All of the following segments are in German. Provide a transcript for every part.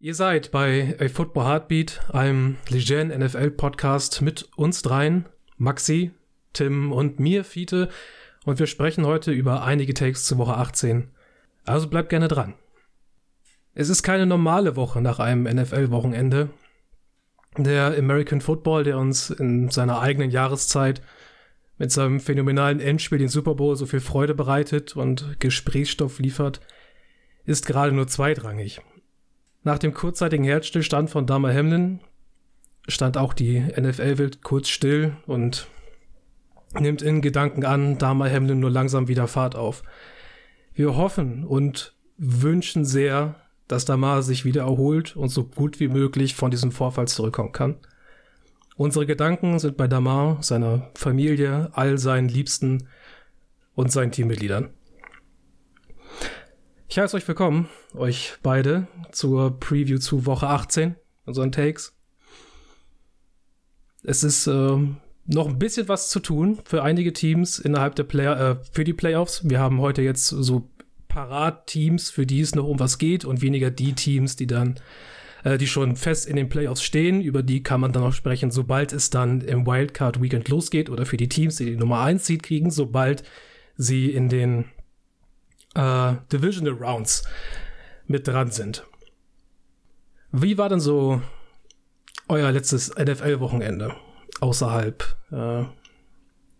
Ihr seid bei A Football Heartbeat, einem Legend NFL Podcast mit uns dreien, Maxi, Tim und mir, Fiete, und wir sprechen heute über einige Takes zur Woche 18. Also bleibt gerne dran. Es ist keine normale Woche nach einem NFL-Wochenende. Der American Football, der uns in seiner eigenen Jahreszeit mit seinem phänomenalen Endspiel den Super Bowl so viel Freude bereitet und Gesprächsstoff liefert, ist gerade nur zweitrangig. Nach dem kurzzeitigen Herzstillstand von Dama Hamlin stand auch die NFL-Welt kurz still und nimmt in Gedanken an, Dama Hamlin nur langsam wieder Fahrt auf. Wir hoffen und wünschen sehr, dass Damar sich wieder erholt und so gut wie möglich von diesem Vorfall zurückkommen kann. Unsere Gedanken sind bei Damar, seiner Familie, all seinen Liebsten und seinen Teammitgliedern. Ich heiße euch willkommen, euch beide, zur Preview zu Woche 18, unseren Takes. Es ist äh, noch ein bisschen was zu tun für einige Teams innerhalb der Player, äh, für die Playoffs. Wir haben heute jetzt so Parat-Teams, für die es noch um was geht und weniger die Teams, die dann äh, die schon fest in den Playoffs stehen. Über die kann man dann auch sprechen, sobald es dann im Wildcard Weekend losgeht oder für die Teams, die die Nummer 1 Seed kriegen, sobald sie in den äh, Divisional Rounds mit dran sind. Wie war denn so euer letztes NFL-Wochenende außerhalb äh,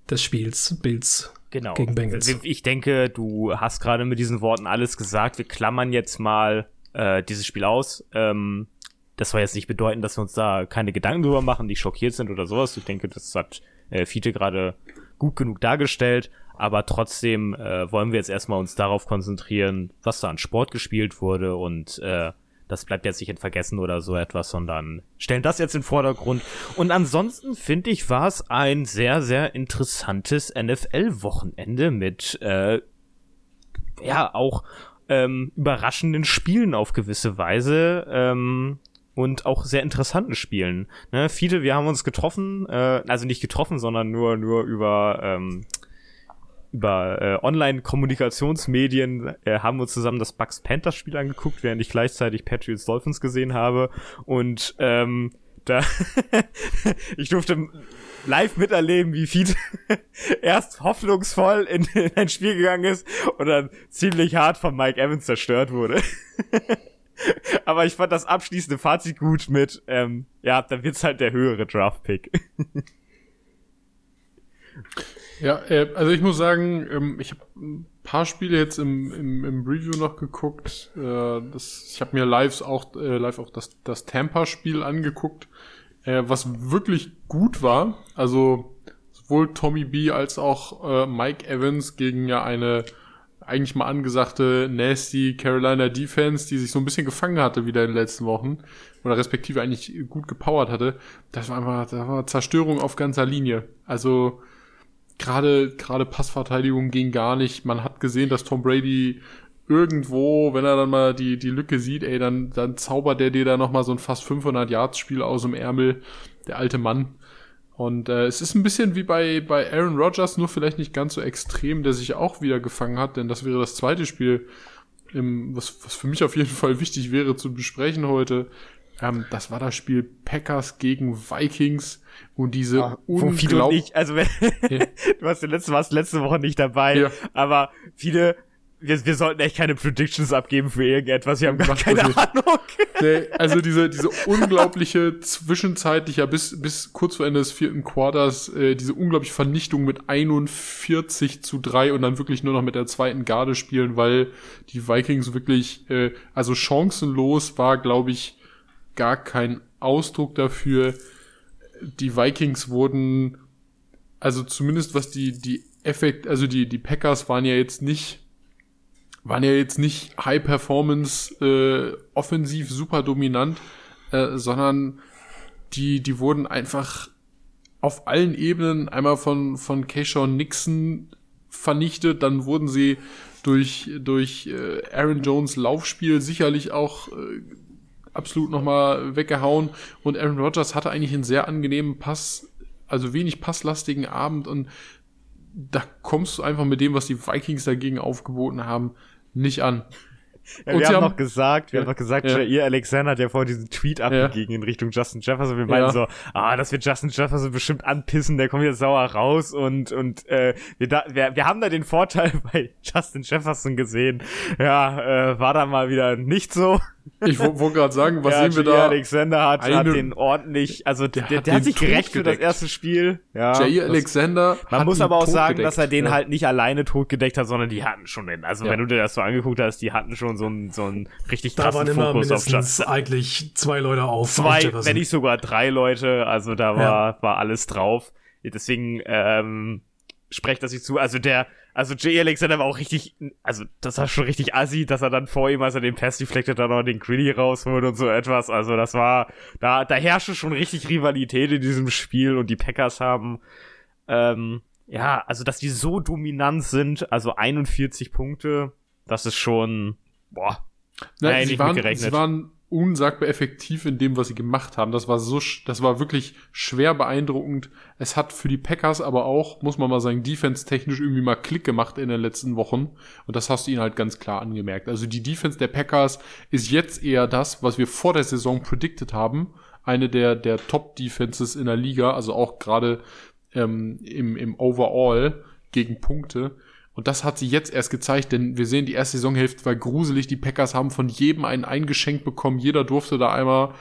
des Spiels Bills genau. gegen Bengals? Ich denke, du hast gerade mit diesen Worten alles gesagt. Wir klammern jetzt mal äh, dieses Spiel aus. Ähm, das soll jetzt nicht bedeuten, dass wir uns da keine Gedanken drüber machen, die schockiert sind oder sowas. Ich denke, das hat äh, Fiete gerade gut genug dargestellt. Aber trotzdem äh, wollen wir jetzt erstmal uns darauf konzentrieren, was da an Sport gespielt wurde und äh, das bleibt jetzt nicht in Vergessen oder so etwas, sondern stellen das jetzt in den Vordergrund. Und ansonsten finde ich, war es ein sehr, sehr interessantes NFL-Wochenende mit, äh, ja, auch ähm, überraschenden Spielen auf gewisse Weise. Ähm, und auch sehr interessanten Spielen. Ne, viele, wir haben uns getroffen, äh, also nicht getroffen, sondern nur nur über ähm, über äh, Online-Kommunikationsmedien äh, haben wir zusammen das Bucks Panthers Spiel angeguckt, während ich gleichzeitig Patriots Dolphins gesehen habe und ähm, da ich durfte live miterleben, wie Feed erst hoffnungsvoll in, in ein Spiel gegangen ist und dann ziemlich hart von Mike Evans zerstört wurde. Aber ich fand das abschließende Fazit gut mit, ähm, ja, dann wird's halt der höhere Draft-Pick. Ja, äh, also ich muss sagen, ähm, ich habe ein paar Spiele jetzt im, im, im Review noch geguckt. Äh, das, ich habe mir live auch, äh, live auch das, das Tampa-Spiel angeguckt, äh, was wirklich gut war. Also sowohl Tommy B als auch äh, Mike Evans gegen ja eine eigentlich mal angesagte nasty Carolina Defense, die sich so ein bisschen gefangen hatte wieder in den letzten Wochen oder respektive eigentlich gut gepowert hatte. Das war einfach, das war Zerstörung auf ganzer Linie. Also gerade gerade Passverteidigung ging gar nicht. Man hat gesehen, dass Tom Brady irgendwo, wenn er dann mal die die Lücke sieht, ey, dann dann zaubert der dir da noch mal so ein fast 500 Yards Spiel aus dem Ärmel, der alte Mann. Und äh, es ist ein bisschen wie bei, bei Aaron Rodgers, nur vielleicht nicht ganz so extrem, der sich auch wieder gefangen hat, denn das wäre das zweite Spiel, im, was, was für mich auf jeden Fall wichtig wäre zu besprechen heute. Ähm, das war das Spiel Packers gegen Vikings und diese ja, unglaublich. Also wenn, ja. du warst letzte, warst letzte Woche nicht dabei, ja. aber viele wir, wir sollten echt keine Predictions abgeben für irgendetwas. Wir haben gar Macht keine Ahnung. Nee, also diese, diese unglaubliche zwischenzeitlich, ja, bis, bis kurz vor Ende des vierten Quarters, äh, diese unglaubliche Vernichtung mit 41 zu 3 und dann wirklich nur noch mit der zweiten Garde spielen, weil die Vikings wirklich, äh, also chancenlos war, glaube ich, gar kein Ausdruck dafür. Die Vikings wurden, also zumindest was die, die Effekt, also die, die Packers waren ja jetzt nicht waren ja jetzt nicht High Performance äh, offensiv super dominant, äh, sondern die, die wurden einfach auf allen Ebenen einmal von, von Keyshawn Nixon vernichtet, dann wurden sie durch, durch äh, Aaron Jones Laufspiel sicherlich auch äh, absolut nochmal weggehauen und Aaron Rodgers hatte eigentlich einen sehr angenehmen Pass, also wenig passlastigen Abend und da kommst du einfach mit dem, was die Vikings dagegen aufgeboten haben, nicht an. Ja, Und wir haben haben- noch gesagt, wir Ja. haben noch gesagt, Ja. Jair Alexander hat ja vorhin diesen Tweet abgegeben in Richtung Justin Jefferson. Wir meinen Ja. so, ah, das wird Justin Jefferson bestimmt anpissen, der kommt jetzt sauer raus und und äh, wir, da, wir, wir haben da den Vorteil bei Justin Jefferson gesehen. Ja, äh, war da mal wieder nicht so. Ich wo- wollte gerade sagen, was ja, sehen wir da? Alexander hat, hat Eine- den ordentlich, also der, der, hat der hat sich gerecht für das erste Spiel. Ja, das- Alexander. Man hat muss ihn aber auch sagen, gedeckt. dass er den Ja. halt nicht alleine totgedeckt hat, sondern die hatten schon den. Also Ja. wenn du dir das so angeguckt hast, die hatten schon so einen so einen richtig Da krassen Fokus auf mindestens Justin. eigentlich zwei Leute auf. Zwei, wenn nicht sogar drei Leute. Also da war war alles drauf. Deswegen ähm, sprecht das sich zu. Also der, also Jay Alexander war auch richtig, also das war schon richtig assi, dass er dann vor ihm, als er den Pass deflected, dann noch den Gritty rausholt und so etwas. Also das war, da, da herrschte schon richtig Rivalität in diesem Spiel und die Packers haben, ähm, ja, also dass die so dominant sind, also 41 Punkte, das ist schon, boah, Nein, sie, nicht waren, sie waren unsagbar effektiv in dem, was sie gemacht haben. Das war so, das war wirklich schwer beeindruckend. Es hat für die Packers aber auch, muss man mal sagen, defense-technisch irgendwie mal Klick gemacht in den letzten Wochen. Und das hast du ihnen halt ganz klar angemerkt. Also die Defense der Packers ist jetzt eher das, was wir vor der Saison predicted haben. Eine der, der Top-Defenses in der Liga, also auch gerade ähm, im, im Overall gegen Punkte. Und das hat sie jetzt erst gezeigt, denn wir sehen, die erste Saisonhälfte war gruselig. Die Packers haben von jedem einen eingeschenkt bekommen. Jeder durfte da einmal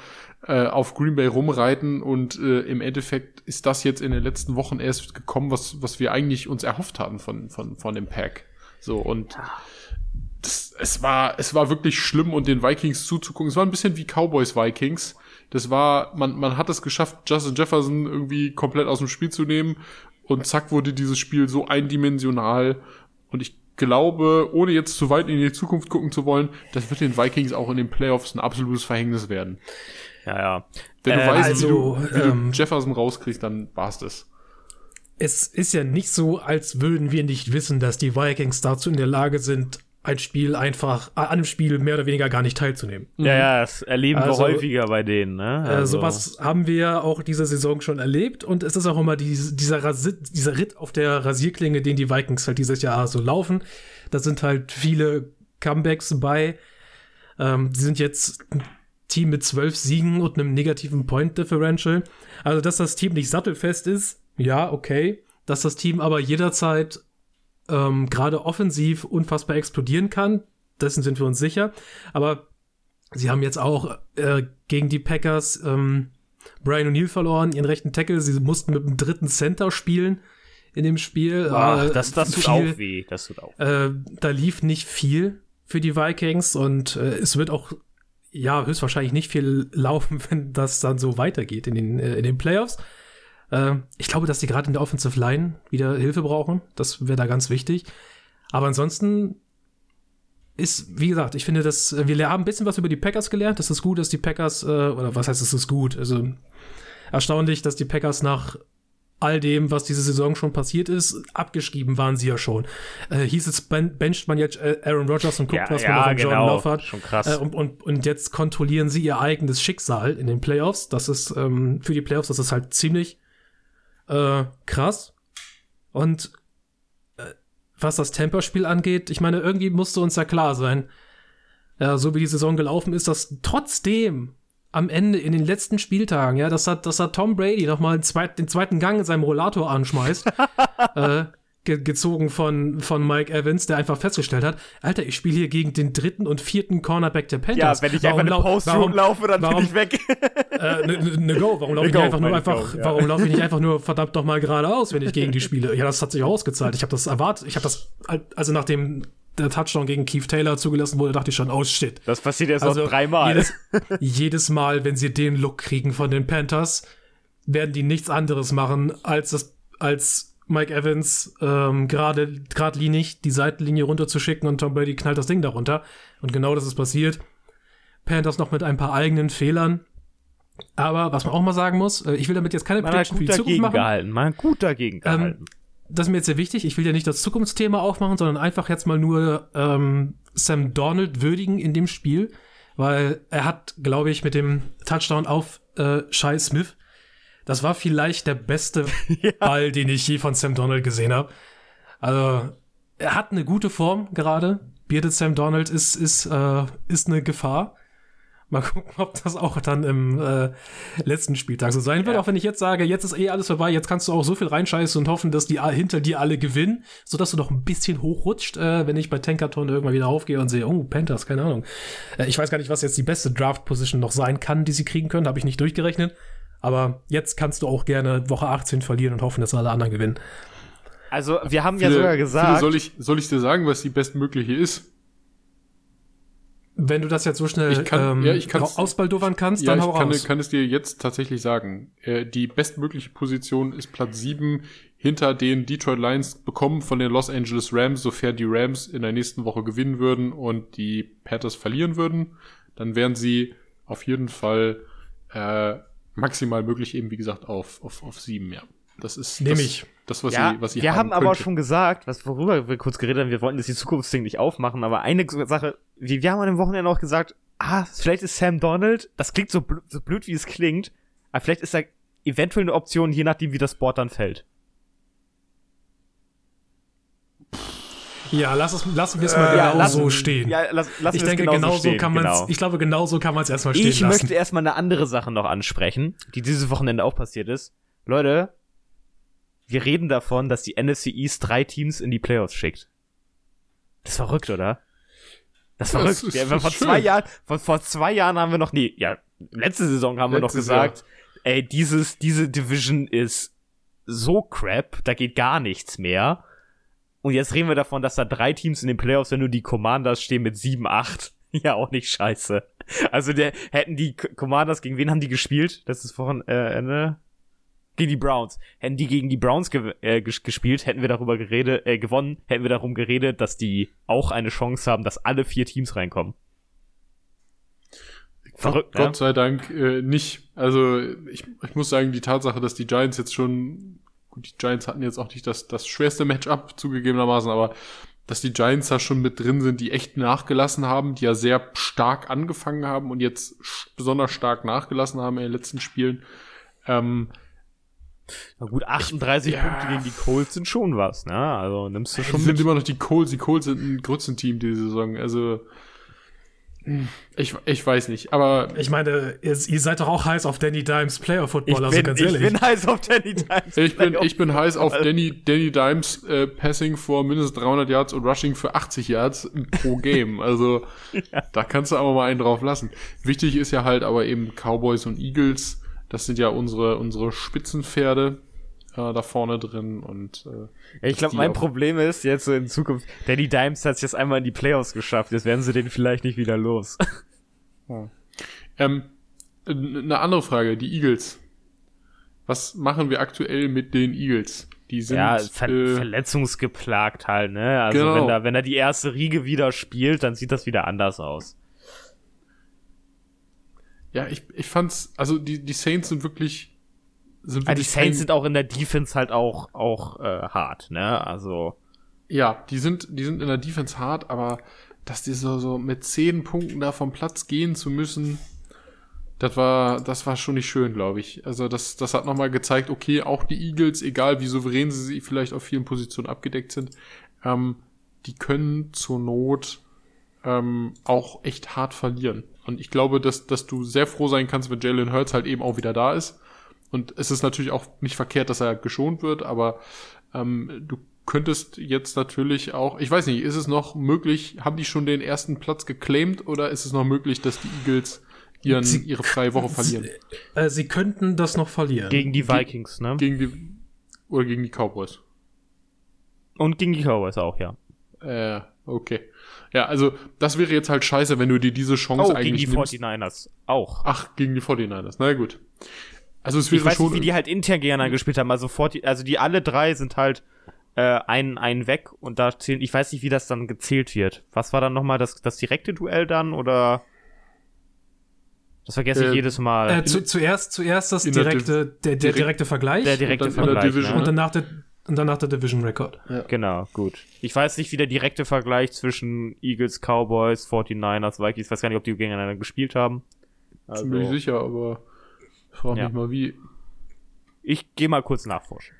äh, auf Green Bay rumreiten. Und äh, im Endeffekt ist das jetzt in den letzten Wochen erst gekommen, was, was wir eigentlich uns erhofft hatten von, von, von dem Pack. So, und das, es, war, es war wirklich schlimm und den Vikings zuzugucken. Es war ein bisschen wie Cowboys Vikings. Das war, man, man hat es geschafft, Justin Jefferson irgendwie komplett aus dem Spiel zu nehmen. Und zack wurde dieses Spiel so eindimensional. Und ich glaube, ohne jetzt zu weit in die Zukunft gucken zu wollen, das wird den Vikings auch in den Playoffs ein absolutes Verhängnis werden. ja, ja. Wenn du Äh, weißt, also, wie, du, wie ähm, du Jefferson rauskriegst, dann war's das. es ist ja nicht so, als würden wir nicht wissen, dass die Vikings dazu in der Lage sind, ein Spiel einfach, äh, an einem Spiel mehr oder weniger gar nicht teilzunehmen. Ja, ja, das erleben Also, wir häufiger bei denen, ne? Äh, Also, sowas haben wir auch diese Saison schon erlebt und es ist auch immer dies, dieser, Rasi dieser Ritt auf der Rasierklinge, den die Vikings halt dieses Jahr so laufen. Da sind halt viele Comebacks bei. Ähm, die sind jetzt ein Team mit zwölf Siegen und einem negativen Point Differential. Also, dass das Team nicht sattelfest ist, ja, okay. Dass das Team aber jederzeit ähm, gerade offensiv unfassbar explodieren kann, dessen sind wir uns sicher. Aber sie haben jetzt auch äh, gegen die Packers ähm, Brian O'Neill verloren, ihren rechten Tackle. Sie mussten mit dem dritten Center spielen in dem Spiel. ach, Äh, das, das tut viel- auch weh. Das tut auch. äh, da lief nicht viel für die Vikings und äh, es wird auch ja höchstwahrscheinlich nicht viel laufen, wenn das dann so weitergeht in den, äh, in den Playoffs. Äh, ich glaube, dass die gerade in der Offensive Line wieder Hilfe brauchen. Das wäre da ganz wichtig. Aber ansonsten ist, wie gesagt, ich finde, dass äh, wir haben ein bisschen was über die Packers gelernt. Das ist gut, dass die Packers, äh, oder was heißt, es ist gut? Also erstaunlich, dass die Packers nach all dem, was diese Saison schon passiert ist, abgeschrieben waren sie ja schon. Äh, hieß es, ben bencht man jetzt Aaron Rodgers und guckt, Ja, was man ja, noch an Jordan genau. Love hat. Schon krass. Äh, und, und, und jetzt kontrollieren sie ihr eigenes Schicksal in den Playoffs. Das ist ähm, für die Playoffs, das ist halt ziemlich äh, krass. Und äh, was das Temperspiel angeht, ich meine, irgendwie musste uns ja klar sein, ja, so wie die Saison gelaufen ist, dass trotzdem am Ende in den letzten Spieltagen, ja, dass er, dass er Tom Brady nochmal den, zweit, den zweiten Gang in seinem Rollator anschmeißt, äh, ge gezogen von, von Mike Evans, der einfach festgestellt hat, Alter, ich spiele hier gegen den dritten und vierten Cornerback der ja, Panthers. wenn ich Warum einfach eine Post-Route warum- laufe, dann warum- bin ich weg. äh, ne, ne, ne Go, warum laufe Ne ich Go, einfach nur einfach, Go, ja. warum laufe ich nicht einfach nur verdammt doch mal geradeaus, wenn ich gegen die spiele? Ja, das hat sich auch ausgezahlt. Ich habe das erwartet, ich habe das, also nachdem der Touchdown gegen Keith Taylor zugelassen wurde, dachte ich schon, oh shit. Das passiert jetzt Also noch dreimal. Jedes, jedes Mal, wenn sie den Look kriegen von den Panthers, werden die nichts anderes machen, als das, als Mike Evans ähm, gerade geradlinig die Seitenlinie runterzuschicken und Tom Brady knallt das Ding darunter. Und genau das ist passiert. Panthers noch mit ein paar eigenen Fehlern. Aber was man auch mal sagen muss, äh, ich will damit jetzt keine Prediction für die Zukunft machen. gehalten. Man gut dagegen Ähm, gehalten. das ist mir jetzt sehr wichtig. Ich will ja nicht das Zukunftsthema aufmachen, sondern einfach jetzt mal nur ähm, Sam Donald würdigen in dem Spiel, weil er hat, glaube ich, mit dem Touchdown auf äh, Shai Smith, das war vielleicht der beste Ball, den ich je von Sam Donald gesehen habe. Also er hat eine gute Form gerade. Bearded Sam Donald ist, ist, äh, ist eine Gefahr. Mal gucken, ob das auch dann im äh, letzten Spieltag so sein wird. Ja. Auch wenn ich jetzt sage, jetzt ist eh alles vorbei, jetzt kannst du auch so viel reinscheißen und hoffen, dass die hinter dir alle gewinnen, sodass du noch ein bisschen hochrutscht, äh, wenn ich bei Tankathon irgendwann wieder aufgehe und sehe, oh, Panthers, keine Ahnung. Äh, ich weiß gar nicht, was jetzt die beste Draft-Position noch sein kann, die sie kriegen können, habe ich nicht durchgerechnet. Aber jetzt kannst du auch gerne Woche 18 verlieren und hoffen, dass alle anderen gewinnen. Also, wir haben ja Viele- sogar viele gesagt, soll ich, soll ich dir sagen, was die bestmögliche ist? Wenn du das jetzt so schnell Ich kann- ähm, ja, ich ausbaldowern kannst, Ja, dann ich hau kann, raus. kann es dir jetzt tatsächlich sagen. Äh, die bestmögliche Position ist Platz 7 hinter den Detroit Lions bekommen von den Los Angeles Rams, sofern die Rams in der nächsten Woche gewinnen würden und die Panthers verlieren würden. Dann wären sie auf jeden Fall äh, maximal möglich, eben wie gesagt, auf, auf, auf 7, ja. Das ist Nehm das, ich. das, was ja, sie, was sie wir haben aber könnte. schon gesagt, was worüber wir kurz geredet haben, wir wollten das die Zukunftsding nicht aufmachen, aber eine Sache, wir, wir haben an dem Wochenende auch gesagt, ah, vielleicht ist Sam Donald, das klingt so, bl so blöd, wie es klingt, aber vielleicht ist er eventuell eine Option, je nachdem, wie das Board dann fällt. Ja, lass es, lassen wir es mal Äh, genau lass- so stehen. Ja, lass, lass ich denke, genau so kann man genau. Ich glaube, genau so kann man es erstmal stehen Ich lassen. möchte erstmal eine andere Sache noch ansprechen, die dieses Wochenende auch passiert ist. Leute, wir reden davon, dass die NFC East drei Teams in die Playoffs schickt. Das ist verrückt, oder? Das ist Das verrückt. ist- ja, das vor, zwei. Jahren, vor, vor zwei Jahren haben wir noch nie, ja, letzte Saison haben wir noch gesagt, ey, dieses, diese Division ist so crap, da geht gar nichts mehr. Und jetzt reden wir davon, dass da drei Teams in den Playoffs, wenn nur die Commanders stehen mit 7-8. Ja, auch nicht scheiße. Also der, hätten die Commanders, gegen wen haben die gespielt? Das ist vorhin, äh, ne? Gegen die Browns. Hätten die gegen die Browns ge äh, ges gespielt, hätten wir darüber geredet, äh, gewonnen, hätten wir darum geredet, dass die auch eine Chance haben, dass alle vier Teams reinkommen. Verrückt, ne? Gott sei Dank äh, nicht. Also ich, ich muss sagen, die Tatsache, dass die Giants jetzt schon, gut, die Giants hatten jetzt auch nicht das, das schwerste Matchup zugegebenermaßen, aber dass die Giants da schon mit drin sind, die echt nachgelassen haben, die ja sehr stark angefangen haben und jetzt besonders stark nachgelassen haben in den letzten Spielen. Ähm, Na gut, 38 ja. Punkte gegen die Colts sind schon was, ne? Also nimmst du die schon sind mit. immer noch die Colts. Die Colts sind ein Grützenteam diese Saison. Also ich, ich weiß nicht, aber Ich meine, ihr, ihr seid doch auch heiß auf Danny Dimes Player Football, also ganz ich ehrlich. bin heiß auf Danny Dimes. Ich bin, ich bin heiß auf. Danny, Danny Dimes äh, Passing vor mindestens 300 Yards und Rushing für 80 Yards pro Game. Also da kannst du aber mal einen drauf lassen. Wichtig ist ja halt aber eben Cowboys und Eagles. Das sind ja unsere, unsere Spitzenpferde äh, da vorne drin und äh, Ja, ich glaube, mein Problem ist jetzt so in Zukunft, Danny Dimes hat es jetzt einmal in die Playoffs geschafft, jetzt werden sie den vielleicht nicht wieder los. ähm, eine andere Frage, die Eagles. Was machen wir aktuell mit den Eagles? Die sind ja, ver äh, verletzungsgeplagt halt, ne? Also Genau. wenn da, wenn er die erste Riege wieder spielt, dann sieht das wieder anders aus. ja, ich, ich fand's, also die, die Saints sind wirklich sind Ah, die Saints sind auch in der Defense halt auch, auch äh, hart, ne? Also. Ja, die sind, die sind in der Defense hart, aber dass die so, so mit zehn Punkten da vom Platz gehen zu müssen, das war, das war schon nicht schön, glaube ich. Also das, das hat nochmal gezeigt, okay, auch die Eagles, egal wie souverän sie vielleicht auf vielen Positionen abgedeckt sind, ähm, die können zur Not ähm, auch echt hart verlieren. Und ich glaube, dass, dass du sehr froh sein kannst, wenn Jalen Hurts halt eben auch wieder da ist. Und es ist natürlich auch nicht verkehrt, dass er geschont wird, aber ähm, du könntest jetzt natürlich auch, ich weiß nicht, ist es noch möglich, haben die schon den ersten Platz geclaimed oder ist es noch möglich, dass die Eagles ihren, Sie- ihre freie Woche verlieren? Äh, sie könnten das noch verlieren. Gegen die Vikings, ne? Gegen die, oder gegen die Cowboys? Und gegen die Cowboys auch, ja. Äh, okay. Ja, also das wäre jetzt halt scheiße, wenn du dir diese Chance Oh, gegen eigentlich die nimmst. 49ers auch. Ach, gegen die 49ers. Na gut. Also es Ich wäre weiß schon nicht, wie die halt intern gegeneinander gespielt haben. Also, 40, also die alle drei sind halt äh, ein, ein weg und da zählen, ich weiß nicht, wie das dann gezählt wird. Was war dann nochmal das, das direkte Duell dann oder? Das vergesse ich Äh, jedes Mal. äh, zu, zuerst, zuerst das der direkte, der, der direkt- direkte Vergleich der direkte und dann in der Vergleich. Division, und danach der, und danach der Division Record. Genau, gut. Ich weiß nicht, wie der direkte Vergleich zwischen Eagles, Cowboys, 49ers, Vikings, ich weiß gar nicht, ob die gegeneinander gespielt haben. Also, ziemlich sicher, aber frag Ja. mich mal wie. ich gehe mal kurz nachforschen.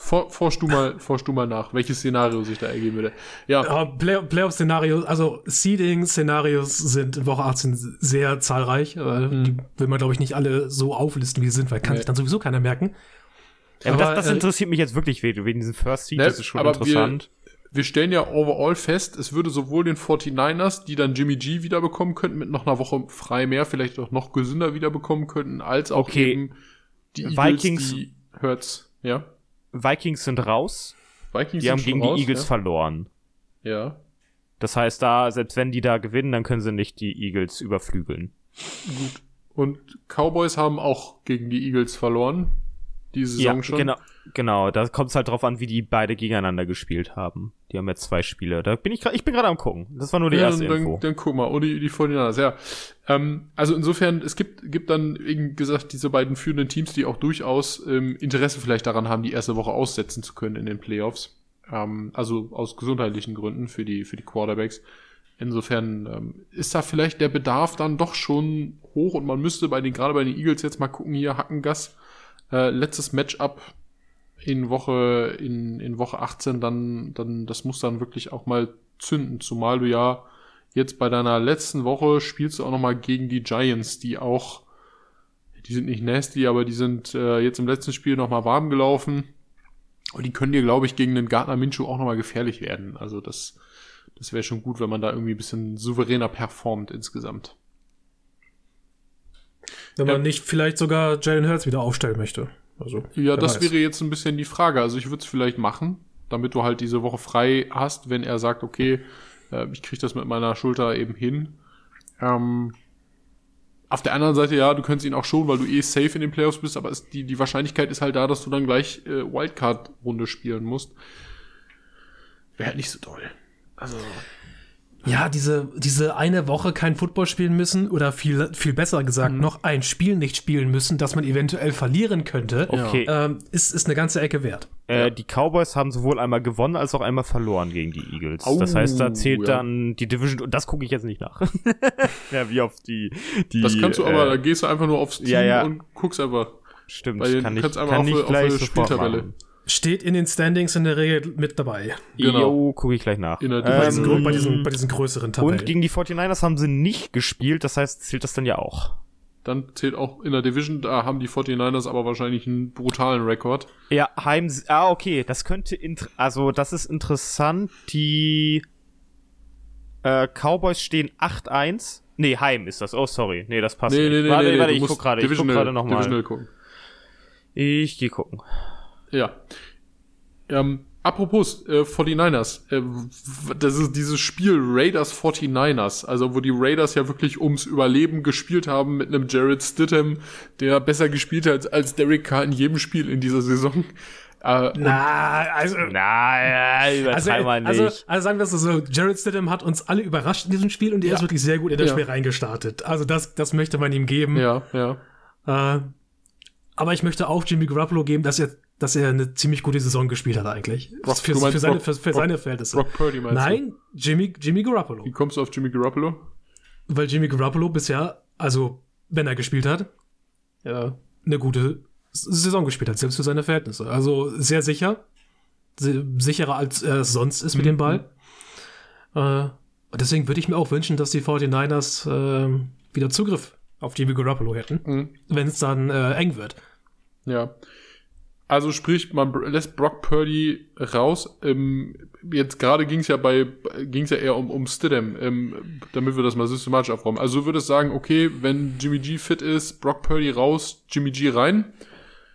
For, forsch, du mal, forsch du mal nach, welches Szenario sich da ergeben würde. Ja, Ja, Play Playoff-Szenarios, also Seeding-Szenarios sind in Woche 18 sehr zahlreich. Äh, Die will man, glaube ich, nicht alle so auflisten, wie sie sind, weil kann Nee. sich dann sowieso keiner merken. Ja, aber Aber, das, das äh, interessiert mich jetzt wirklich wegen wegen diesem First Seed, Ne, das ist schon aber interessant. wir stellen ja overall fest, es würde sowohl den 49ers, die dann Jimmy G wiederbekommen könnten, mit noch einer Woche frei mehr, vielleicht auch noch gesünder wiederbekommen könnten, als auch Okay. eben die Eagles, Vikings- die Hurts, ja. Vikings sind raus, Vikings die haben gegen raus, die Eagles verloren. ja. ja. Das heißt, da, selbst wenn die da gewinnen, dann können sie nicht die Eagles überflügeln. Gut. Und Cowboys haben auch gegen die Eagles verloren. Die Saison schon. genau, genau. Da kommt es halt drauf an, wie die beide gegeneinander gespielt haben. Die haben jetzt zwei Spiele. Da bin ich gerade, ich bin gerade am gucken. Das war nur die Ja, erste dann, Info. Dann, dann guck mal, und die, die 49ers, ja. Ähm, also insofern, es gibt, gibt dann, wie gesagt, diese beiden führenden Teams, die auch durchaus ähm, Interesse vielleicht daran haben, die erste Woche aussetzen zu können in den Playoffs. Ähm, also aus gesundheitlichen Gründen für die, für die Quarterbacks. Insofern ähm, ist da vielleicht der Bedarf dann doch schon hoch und man müsste bei den, gerade bei den Eagles jetzt mal gucken, hier Hackengas, äh, letztes Matchup in Woche, in, in Woche 18, dann, dann, das muss dann wirklich auch mal zünden, zumal du ja jetzt bei deiner letzten Woche spielst du auch noch mal gegen die Giants, die auch, die sind nicht nasty, aber die sind äh, jetzt im letzten Spiel noch mal warm gelaufen und die können dir, glaube ich, gegen den Gardner Minshew auch noch mal gefährlich werden. Also das, das wäre schon gut, wenn man da irgendwie ein bisschen souveräner performt insgesamt. Wenn Ja. man nicht vielleicht sogar Jalen Hurts wieder aufstellen möchte. Also, Ja, das weiß. wäre jetzt ein bisschen die Frage. Also ich würde es vielleicht machen, damit du halt diese Woche frei hast, wenn er sagt, okay, äh, ich kriege das mit meiner Schulter eben hin. Ähm, auf der anderen Seite, ja, du könntest ihn auch schon, weil du eh safe in den Playoffs bist, aber es, die, die Wahrscheinlichkeit ist halt da, dass du dann gleich äh, Wildcard-Runde spielen musst. Wäre halt nicht so toll. Also, Ja, diese, diese eine Woche kein Football spielen müssen oder viel, viel besser gesagt Mhm. noch ein Spiel nicht spielen müssen, das man eventuell verlieren könnte, Okay. ähm, ist, ist eine ganze Ecke wert. Äh, die Cowboys haben sowohl einmal gewonnen als auch einmal verloren gegen die Eagles. Au, das heißt, da zählt ja. dann die Division, und das gucke ich jetzt nicht nach. ja, wie auf die, die. das kannst du aber, da äh, gehst du einfach nur aufs Team ja, ja. und guckst einfach. Stimmt, Weil kann du ich, kannst einfach kann auf- ich auf gleich sofort Spieltabelle. machen. Steht in den Standings in der Regel mit dabei. Genau. Jo, gucke ich gleich nach. In der Bei, diesen, Ähm, bei, diesen, bei diesen größeren Tabellen. und gegen die 49ers haben sie nicht gespielt, das heißt, zählt das dann ja auch. Dann zählt auch in der Division, da haben die 49ers aber wahrscheinlich einen brutalen Rekord. Ja, Heim, ah, okay, das könnte, also, das ist interessant, die, äh, Cowboys stehen 8-1. Nee, Heim ist das, oh, sorry, nee, das passt Nee, nicht. nee, nee, warte, nee, warte, ich guck gerade, ich guck gerade nochmal. Ich geh gucken. Ja. Ähm, apropos äh, 49ers, äh, das ist dieses Spiel Raiders 49ers, also wo die Raiders ja wirklich ums Überleben gespielt haben mit einem Jared Stidham, der besser gespielt hat als Derek Carr in jedem Spiel in dieser Saison. Äh, Na, also. Na, ja, Also, übertreib mal nicht. also, also sagen wir es so, Jared Stidham hat uns alle überrascht in diesem Spiel und er ist wirklich sehr gut in das Ja. Spiel reingestartet. Also das, das möchte man ihm geben. ja, ja. Äh, aber ich möchte auch Jimmy Garoppolo geben, dass er, dass er eine ziemlich gute Saison gespielt hat eigentlich. Brock- für, du für seine, Brock- für, für seine Verhältnisse. Brock Purdy meinst du? Nein, Jimmy, Jimmy Garoppolo. Wie kommst du auf Jimmy Garoppolo? Weil Jimmy Garoppolo bisher, also wenn er gespielt hat, ja, eine gute Saison gespielt hat, selbst für seine Verhältnisse. Also sehr sicher. Si- Sicherer als er es sonst ist mit dem Ball. Äh, und deswegen würde ich mir auch wünschen, dass die 49ers äh, wieder Zugriff auf Jimmy Garoppolo hätten, Mhm. wenn es dann äh, eng wird. Ja. Also sprich, man lässt Brock Purdy raus. Ähm, jetzt gerade ging es ja bei ging es ja eher um, um Stidham, ähm, damit wir das mal systematisch aufräumen. Also du würdest sagen, okay, wenn Jimmy G fit ist, Brock Purdy raus, Jimmy G rein.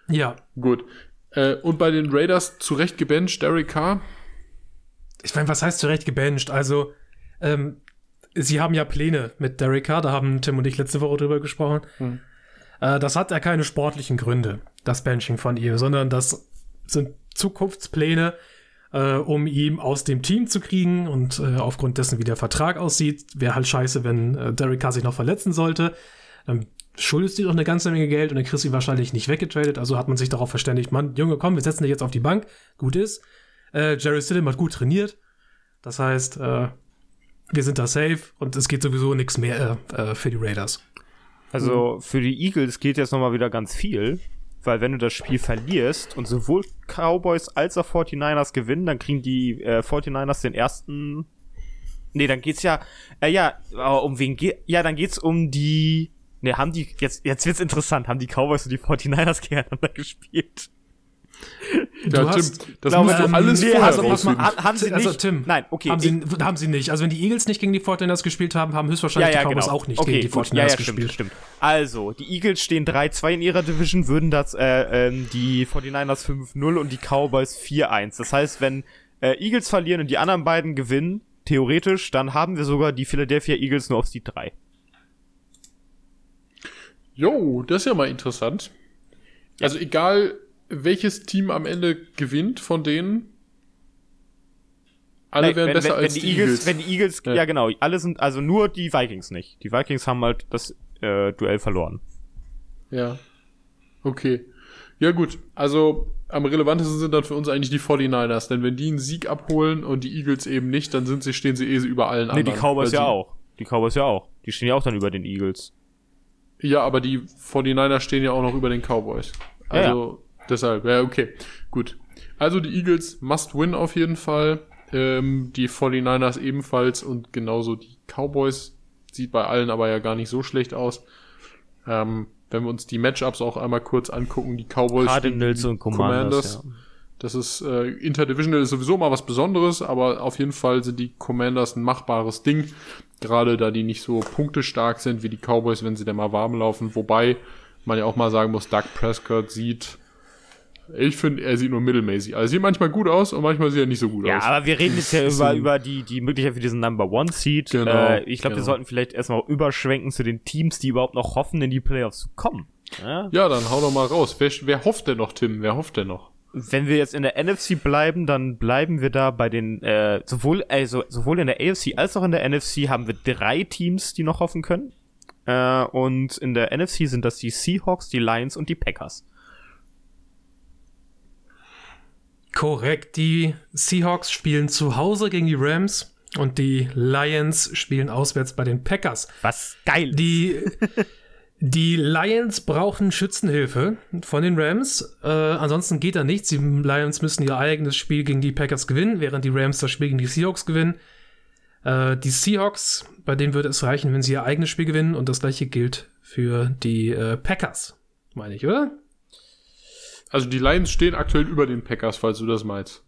Ja, Gut. Äh, und bei den Raiders zu Recht gebencht, Derek Carr. ich meine, was heißt zurecht gebencht? Also, ähm, sie haben ja Pläne mit Derek Carr, da haben Tim und ich letzte Woche drüber gesprochen. Hm. Äh, das hat ja keine sportlichen Gründe, das Benching von ihr, sondern das sind Zukunftspläne, äh, um ihn aus dem Team zu kriegen und äh, aufgrund dessen, wie der Vertrag aussieht, wäre halt scheiße, wenn äh, Derek Carr sich noch verletzen sollte. Dann schuldest du doch eine ganze Menge Geld und dann kriegst du ihn wahrscheinlich nicht weggetradet. Also hat man sich darauf verständigt, Mann, Junge, komm, wir setzen dich jetzt auf die Bank. Gut ist. Äh, Jerry Stidham hat gut trainiert. Das heißt, äh, wir sind da safe und es geht sowieso nichts mehr äh, äh, für die Raiders. Also für die Eagles geht jetzt nochmal wieder ganz viel. weil wenn du das Spiel verlierst und sowohl Cowboys als auch 49ers gewinnen, dann kriegen die äh, 49ers den ersten. Nee, dann geht's ja. Äh, ja, aber um wen geht. Ja, dann geht's um die. Ne, haben die. Jetzt, jetzt wird's interessant. Haben die Cowboys und die 49ers gegeneinander gespielt? Ja, Du hast- Tim, das glaube, musst du ähm, alles nee, vorher also, mal, rausfinden. ha- haben sie nicht. Also Tim, Nein, okay. haben, sie, ich- haben sie nicht. Also wenn die Eagles nicht gegen die Fortinanders gespielt haben, haben höchstwahrscheinlich die Cowboys auch nicht genau. okay, gegen die. Ja, Fortinanders ja, stimmt, gespielt. stimmt. Also, die Eagles stehen 3-2 in ihrer Division, würden das, äh, ähm, die 49ers 5-0 und die Cowboys 4-1. Das heißt, wenn äh, Eagles verlieren und die anderen beiden gewinnen, theoretisch, dann haben wir sogar die Philadelphia Eagles nur auf Seed 3. Jo, das ist ja mal interessant. Also egal, welches Team am Ende gewinnt von denen, alle Nein, wären wenn, besser wenn, als wenn die, die Eagles, Eagles. Wenn die Eagles, ja. Ja. genau, alle sind, also nur die Vikings nicht. Die Vikings haben halt das äh, Duell verloren. Ja. Okay. Ja gut, also am relevantesten sind dann für uns eigentlich die 49ers, denn wenn die einen Sieg abholen und die Eagles eben nicht, dann sind sie, stehen sie eh so über allen Nee, anderen. die Cowboys ja auch. Die Cowboys ja auch. Die stehen ja auch dann über den Eagles. Ja, aber die 49ers stehen ja auch noch über den Cowboys. Also deshalb, ja, okay. Gut. Also die Eagles must win auf jeden Fall. Ähm, die 49ers ebenfalls und genauso die Cowboys. Sieht bei allen aber ja gar nicht so schlecht aus. Ähm, wenn wir uns die Matchups auch einmal kurz angucken, die Cowboys. Cardinals und Commanders. Ja. Das ist äh, Interdivisional ist sowieso mal was Besonderes, aber auf jeden Fall sind die Commanders ein machbares Ding. Gerade da die nicht so punktestark sind wie die Cowboys, wenn sie dann mal warm laufen. Wobei man ja auch mal sagen muss, Doug Prescott sieht, ich finde, er sieht nur mittelmäßig. Also sieht manchmal gut aus und manchmal sieht er nicht so gut Ja, aus. aber wir reden jetzt ja über, über die, die Möglichkeit für diesen Number One Seed. Genau, äh, ich glaube, wir genau. sollten vielleicht erstmal überschwenken zu den Teams, die überhaupt noch hoffen, in die Playoffs zu kommen. Ja? Ja, dann hau doch mal raus. Wer, wer hofft denn noch, Tim? Wer hofft denn noch? Wenn wir jetzt in der NFC bleiben, dann bleiben wir da bei den, äh, sowohl, also, sowohl in der AFC als auch in der NFC haben wir drei Teams, die noch hoffen können. Äh, und in der NFC sind das die Seahawks, die Lions und die Packers. Korrekt. Die Seahawks spielen zu Hause gegen die Rams und die Lions spielen auswärts bei den Packers. Was geil. Die, die Lions brauchen Schützenhilfe von den Rams. Äh, ansonsten geht da nichts. Die Lions müssen ihr eigenes Spiel gegen die Packers gewinnen, während die Rams das Spiel gegen die Seahawks gewinnen. Äh, die Seahawks, bei denen würde es reichen, wenn sie ihr eigenes Spiel gewinnen. Und das gleiche gilt für die äh, Packers, meine ich, oder? Also die Lions stehen aktuell über den Packers, falls du das meinst.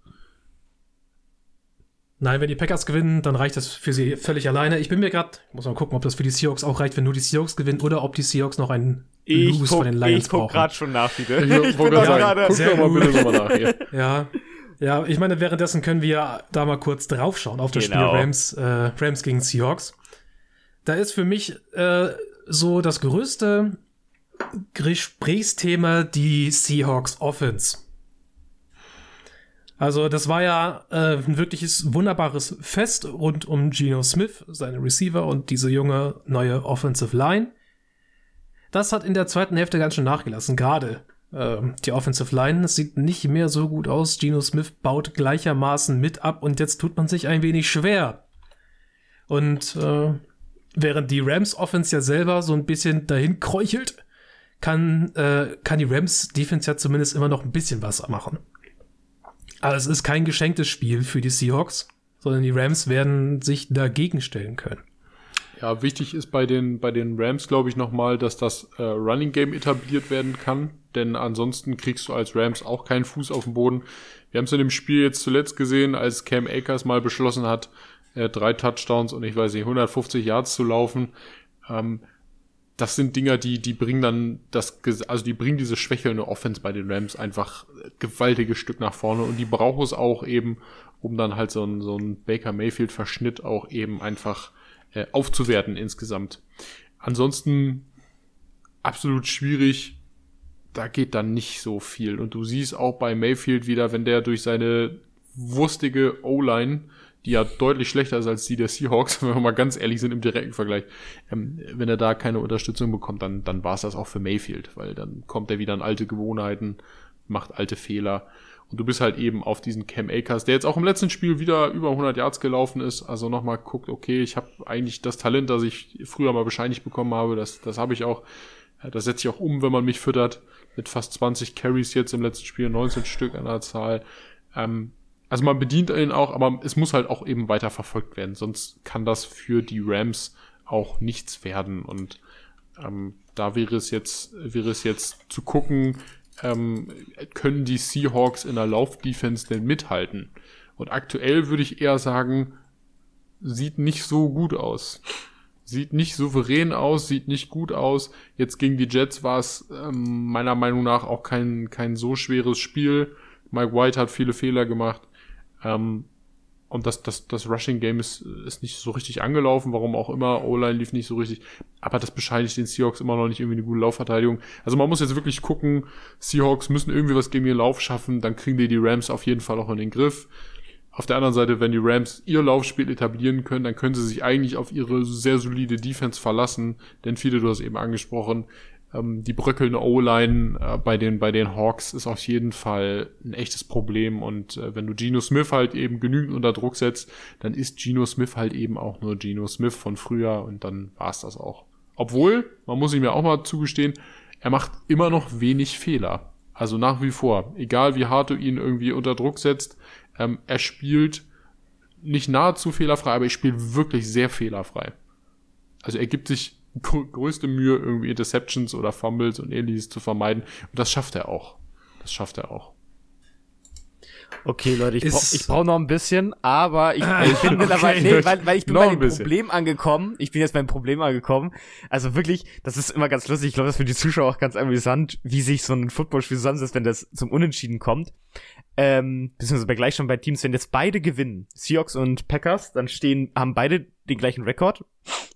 Nein, wenn die Packers gewinnen, dann reicht das für sie völlig alleine. Ich bin mir gerade, muss mal gucken, ob das für die Seahawks auch reicht, wenn nur die Seahawks gewinnen oder ob die Seahawks noch einen ich Lose guck, von den Lions ich guck brauchen. gerade schon nach wieder. Ich, Ich bin gerade guck Sehr doch mal gut. bitte nochmal nach hier. Ja. Ja, ich meine, währenddessen können wir da mal kurz draufschauen auf das Genau. Spiel Rams, äh, Rams gegen Seahawks. Da ist für mich äh, so das größte Gesprächsthema die Seahawks Offense. Also das war ja äh, ein wirkliches wunderbares Fest rund um Geno Smith, seine Receiver und diese junge neue Offensive Line. Das hat in der zweiten Hälfte ganz schön nachgelassen, gerade ähm, die Offensive Line. Es sieht nicht mehr so gut aus. Geno Smith baut gleichermaßen mit ab und jetzt tut man sich ein wenig schwer. Und äh, während die Rams Offense ja selber so ein bisschen dahin kräuchelt, kann, äh, kann die Rams Defense ja zumindest immer noch ein bisschen was machen. Aber es ist kein geschenktes Spiel für die Seahawks, sondern die Rams werden sich dagegen stellen können. Ja, wichtig ist bei den, bei den Rams, glaube ich, nochmal, dass das äh, Running Game etabliert werden kann. Denn ansonsten kriegst du als Rams auch keinen Fuß auf den Boden. Wir haben es in dem Spiel jetzt zuletzt gesehen, als Cam Akers mal beschlossen hat, äh, drei Touchdowns und ich weiß nicht, 150 Yards zu laufen. Ähm, das sind Dinger, die, die bringen dann das, also die bringen diese schwächelnde Offense bei den Rams einfach äh, gewaltiges Stück nach vorne und die braucht es auch eben, um dann halt so ein, so ein Baker Mayfield Verschnitt auch eben einfach äh, aufzuwerten insgesamt. Ansonsten absolut schwierig. Da geht dann nicht so viel. Und du siehst auch bei Mayfield wieder, wenn der durch seine wurstige O-Line, die ja deutlich schlechter ist als die der Seahawks, wenn wir mal ganz ehrlich sind im direkten Vergleich, ähm, wenn er da keine Unterstützung bekommt, dann, dann war es das auch für Mayfield, weil dann kommt er wieder an alte Gewohnheiten, macht alte Fehler. Und du bist halt eben auf diesen Cam Akers, der jetzt auch im letzten Spiel wieder über 100 Yards gelaufen ist. Also nochmal guckt, okay, ich habe eigentlich das Talent, das ich früher mal bescheinigt bekommen habe, das, das habe ich auch. Das setzt sich auch um, wenn man mich füttert. Mit fast 20 Carries jetzt im letzten Spiel, 19 Stück an der Zahl. Ähm, also man bedient ihn auch, aber es muss halt auch eben weiter verfolgt werden. Sonst kann das für die Rams auch nichts werden. Und ähm, da wäre es jetzt, wäre es jetzt zu gucken, ähm, können die Seahawks in der Laufdefense denn mithalten? Und aktuell würde ich eher sagen, sieht nicht so gut aus. Sieht nicht souverän aus, sieht nicht gut aus. Jetzt gegen die Jets war es ähm, meiner Meinung nach auch kein, kein so schweres Spiel. Mike White hat viele Fehler gemacht. Ähm, und das, das, das Rushing Game ist, ist nicht so richtig angelaufen, warum auch immer. O-Line lief nicht so richtig. Aber das bescheinigt den Seahawks immer noch nicht irgendwie eine gute Laufverteidigung. Also man muss jetzt wirklich gucken, Seahawks müssen irgendwie was gegen ihren Lauf schaffen, dann kriegen die die Rams auf jeden Fall auch in den Griff. Auf der anderen Seite, wenn die Rams ihr Laufspiel etablieren können, dann können sie sich eigentlich auf ihre sehr solide Defense verlassen. Denn viele, du hast eben angesprochen, ähm, die bröckelnde O-Line äh, bei, den, bei den Hawks ist auf jeden Fall ein echtes Problem. Und äh, wenn du Geno Smith halt eben genügend unter Druck setzt, dann ist Geno Smith halt eben auch nur Geno Smith von früher und dann war's das auch. Obwohl, man muss ihm ja auch mal zugestehen, er macht immer noch wenig Fehler. Also nach wie vor, egal wie hart du ihn irgendwie unter Druck setzt, ähm, er spielt nicht nahezu fehlerfrei, aber er spielt wirklich sehr fehlerfrei. Also er gibt sich größte Mühe, irgendwie Interceptions oder Fumbles und ähnliches zu vermeiden. Und das schafft er auch. Das schafft er auch. Okay, Leute, ich, brauche brauch noch ein bisschen, aber ich, ah, ich bin okay. mittlerweile, nee, weil, weil ich bin noch bei dem Problem angekommen. Ich bin jetzt beim Problem angekommen. Also wirklich, das ist immer ganz lustig. Ich glaube, das ist für die Zuschauer auch ganz amüsant, wie sich so ein Footballspiel zusammensetzt, wenn das zum Unentschieden kommt ähm, beziehungsweise gleich schon bei Teams, wenn jetzt beide gewinnen, Seahawks und Packers, dann stehen, haben beide den gleichen Rekord,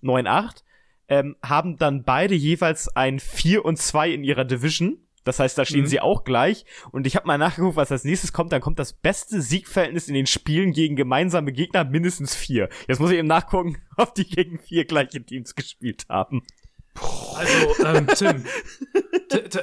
9-8, ähm, haben dann beide jeweils ein 4 und 2 in ihrer Division. Das heißt, da stehen mhm. sie auch gleich. Und ich habe mal nachgeguckt, was als nächstes kommt. Dann kommt das beste Siegverhältnis in den Spielen gegen gemeinsame Gegner, mindestens vier. Jetzt muss ich eben nachgucken, ob die gegen vier gleiche Teams gespielt haben. Also, ähm, Tim.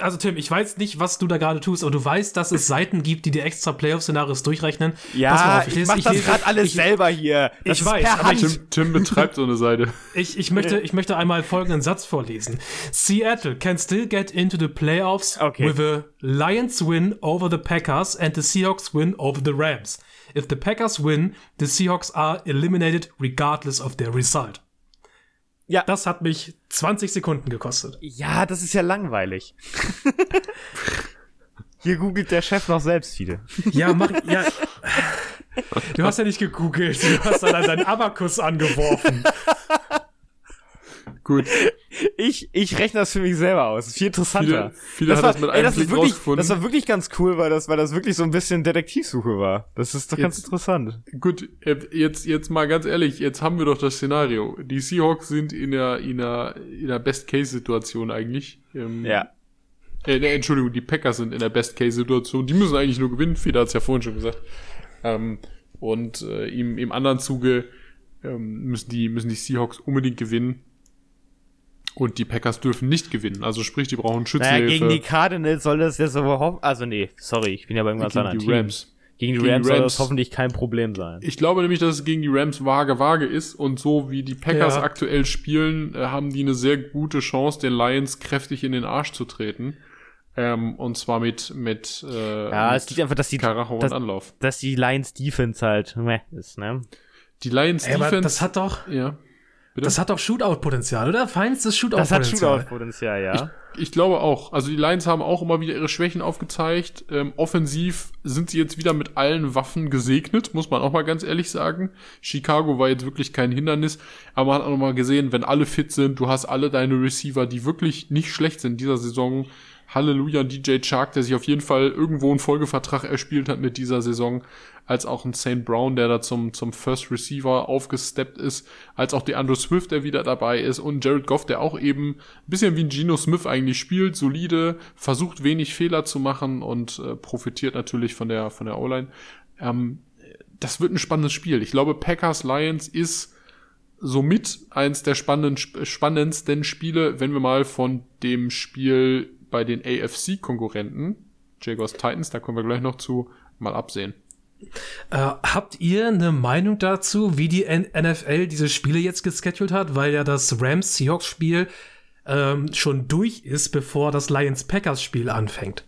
also, Tim, ich weiß nicht, was du da gerade tust, aber du weißt, dass es Seiten gibt, die dir extra Playoff-Szenarios durchrechnen. Ja, ich, ich mach das gerade alles ich, selber hier. Das ich weiß, aber Tim, Tim betreibt so eine Seite. Ich, ich, möchte, ich möchte einmal folgenden Satz vorlesen. Seattle can still get into the playoffs okay. with a Lions win over the Packers and the Seahawks win over the Rams. If the Packers win, the Seahawks are eliminated regardless of their result. Ja. Das hat mich 20 Sekunden gekostet. Ja, das ist ja langweilig. Hier googelt der Chef noch selbst viele. Ja, mach, ja. Du hast ja nicht gegoogelt, du hast dann deinen Abakus angeworfen. Gut. Ich, ich rechne das für mich selber aus. Viel interessanter. Viele, viele das, war, das mit ey, das, ist wirklich, das war wirklich ganz cool, weil das, weil das wirklich so ein bisschen Detektivsuche war. Das ist doch jetzt, ganz interessant. Gut, jetzt, jetzt mal ganz ehrlich, jetzt haben wir doch das Szenario. Die Seahawks sind in der, in der, in der Best-Case-Situation eigentlich. Ähm, ja. Äh, ne, Entschuldigung, die Packers sind in der Best-Case-Situation. Die müssen eigentlich nur gewinnen. Feder hat es ja vorhin schon gesagt. Ähm, und äh, im, im anderen Zuge ähm, müssen, die, müssen die Seahawks unbedingt gewinnen und die Packers dürfen nicht gewinnen. Also sprich, die brauchen Schützenhilfe. Naja, gegen die Cardinals soll das jetzt aber hoffen. Also nee, sorry, ich bin ja bei irgendwas gegen anderen die Rams. Gegen die gegen Rams, Rams soll das hoffentlich kein Problem sein. Ich glaube nämlich, dass es gegen die Rams vage vage ist und so wie die Packers ja. aktuell spielen, äh, haben die eine sehr gute Chance, den Lions kräftig in den Arsch zu treten. Ähm, und zwar mit mit äh, ja, mit es liegt einfach, dass die Karacho dass, und Anlauf. Dass die Lions Defense halt meh ist, ne? Die Lions Ey, Defense. das hat doch. Ja. Bitte? Das hat doch Shootout-Potenzial, oder? Feinstes Shootout-Potenzial. Das hat Shootout-Potenzial, ja. Ich, ich, glaube auch. Also die Lions haben auch immer wieder ihre Schwächen aufgezeigt. Ähm, offensiv sind sie jetzt wieder mit allen Waffen gesegnet, muss man auch mal ganz ehrlich sagen. Chicago war jetzt wirklich kein Hindernis, aber man hat auch noch mal gesehen, wenn alle fit sind, du hast alle deine Receiver, die wirklich nicht schlecht sind in dieser Saison. Halleluja, DJ Chark, der sich auf jeden Fall irgendwo einen Folgevertrag erspielt hat mit dieser Saison als auch ein St. Brown, der da zum, zum First Receiver aufgesteppt ist, als auch der Andrew Swift, der wieder dabei ist und Jared Goff, der auch eben ein bisschen wie ein Geno Smith eigentlich spielt, solide, versucht wenig Fehler zu machen und äh, profitiert natürlich von der, von der O-Line. Ähm, das wird ein spannendes Spiel. Ich glaube, Packers Lions ist somit eins der spannenden, spannendsten Spiele, wenn wir mal von dem Spiel bei den AFC-Konkurrenten, Jaguars Titans, da kommen wir gleich noch zu, mal absehen. Äh, habt ihr eine Meinung dazu, wie die NFL diese Spiele jetzt geschedult hat? Weil ja das Rams-Seahawks-Spiel ähm, schon durch ist, bevor das Lions-Packers-Spiel anfängt.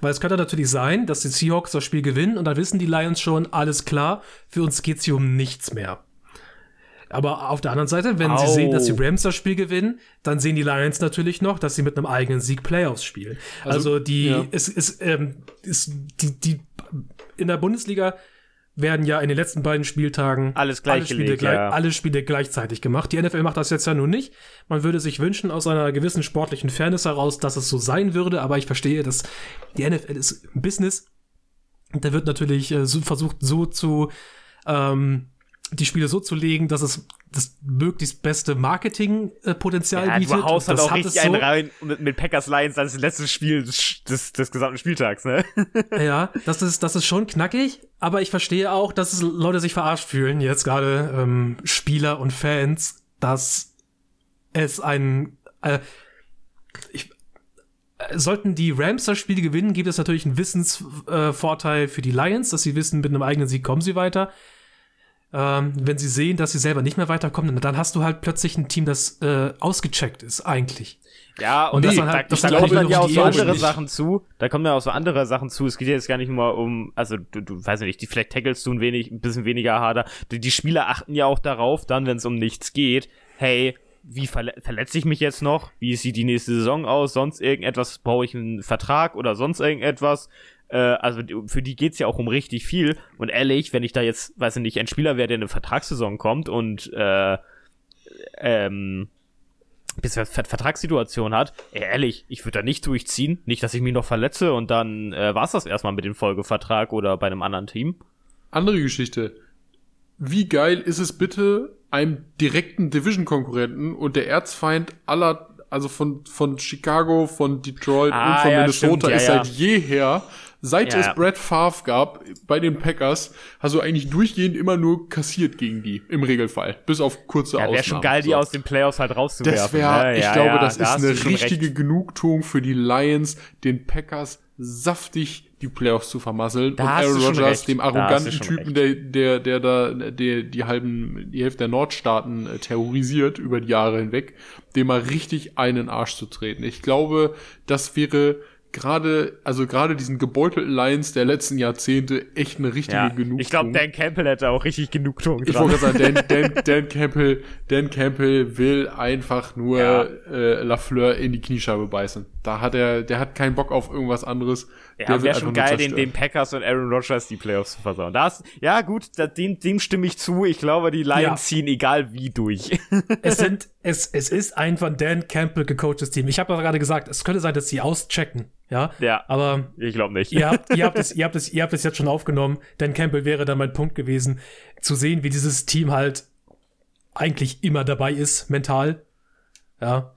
Weil es könnte natürlich sein, dass die Seahawks das Spiel gewinnen und dann wissen die Lions schon, alles klar, für uns geht's hier um nichts mehr. Aber auf der anderen Seite, wenn Au. sie sehen, dass die Rams das Spiel gewinnen, dann sehen die Lions natürlich noch, dass sie mit einem eigenen Sieg Playoffs spielen. Also, also die, ja. es ist, ähm, ist die, die, in der Bundesliga werden ja in den letzten beiden Spieltagen alles gleich alle Spiele, gleich, ja. alle Spiele gleichzeitig gemacht. Die NFL macht das jetzt ja nun nicht. Man würde sich wünschen, aus einer gewissen sportlichen Fairness heraus, dass es so sein würde, aber ich verstehe, dass die NFL ist ein Business. Da wird natürlich äh, so versucht, so zu ähm, die Spiele so zu legen, dass es das möglichst beste Marketingpotenzial ja, bietet. Du haust halt auch richtig so. einen rein mit, mit Packers Lions als letztes Spiel des, des, des gesamten Spieltags, ne? ja, das ist, das ist schon knackig, aber ich verstehe auch, dass es Leute sich verarscht fühlen, jetzt gerade ähm, Spieler und Fans, dass es ein äh, ich, äh, Sollten die Rams das Spiel gewinnen, gibt es natürlich einen Wissensvorteil äh, für die Lions, dass sie wissen, mit einem eigenen Sieg kommen sie weiter ähm, wenn sie sehen, dass sie selber nicht mehr weiterkommen, dann hast du halt plötzlich ein Team, das äh, ausgecheckt ist, eigentlich. Ja, und, und nee, halt, da, da kommen dann ja auch so andere nicht. Sachen zu. Da kommen ja auch so andere Sachen zu. Es geht jetzt gar nicht nur um, also du, du weißt nicht, die vielleicht tackelst du ein wenig, ein bisschen weniger harder. Die, die Spieler achten ja auch darauf, dann, wenn es um nichts geht, hey, wie verle verletze ich mich jetzt noch? Wie sieht die nächste Saison aus? Sonst irgendetwas? Brauche ich einen Vertrag oder sonst irgendetwas? Äh, also für die geht's ja auch um richtig viel. Und ehrlich, wenn ich da jetzt, weiß ich nicht, ein Spieler wäre, der in eine Vertragssaison kommt und äh, ähm, bis er Vertragssituation hat, ehrlich, ich würde da nicht durchziehen. Nicht, dass ich mich noch verletze und dann äh, war's das erstmal mit dem Folgevertrag oder bei einem anderen Team. Andere Geschichte. Wie geil ist es bitte, einem direkten Division-Konkurrenten und der Erzfeind aller also von, von Chicago, von Detroit ah, und von ja, Minnesota stimmt, ja, ist seit jeher Seit ja. es Brad Favre gab bei den Packers, hast du eigentlich durchgehend immer nur kassiert gegen die, im Regelfall. Bis auf kurze ja, Ausnahmen. Wäre schon geil, die aus den Playoffs halt rauszuwerfen. Das wär, ne? ich ja, glaube, das da ist eine richtige recht. Genugtuung für die Lions, den Packers saftig die Playoffs zu vermasseln da und Aaron Rodgers, dem arroganten Typen, der, der, der da, der die halben, die Hälfte der Nordstaaten äh, terrorisiert über die Jahre hinweg, dem mal richtig einen Arsch zu treten. Ich glaube, das wäre gerade, also gerade diesen gebeutelten Lions der letzten Jahrzehnte echt eine richtige ja, Genugtuung. Ich glaube, Dan Campbell hätte auch richtig Genugtuung dran. Ich wollte sagen, Dan, Dan, Dan, Campbell, Dan Campbell will einfach nur ja. äh, Lafleur in die Kniescheibe beißen. Da hat er, der hat keinen Bock auf irgendwas anderes. Ja, wäre schon geil, den, den Packers und Aaron Rodgers die Playoffs zu versauen. Das, ja gut, dem, dem stimme ich zu. Ich glaube, die Lions ja. ziehen egal wie durch. es sind, es, es ist ein von Dan Campbell gecoachtes Team. Ich habe gerade gesagt, es könnte sein, dass sie auschecken. Ja, ja aber ich glaube nicht. Ihr habt, ihr, habt es, ihr, habt es, ihr habt es jetzt schon aufgenommen. Dan Campbell wäre dann mein Punkt gewesen, zu sehen, wie dieses Team halt eigentlich immer dabei ist, mental. Ja,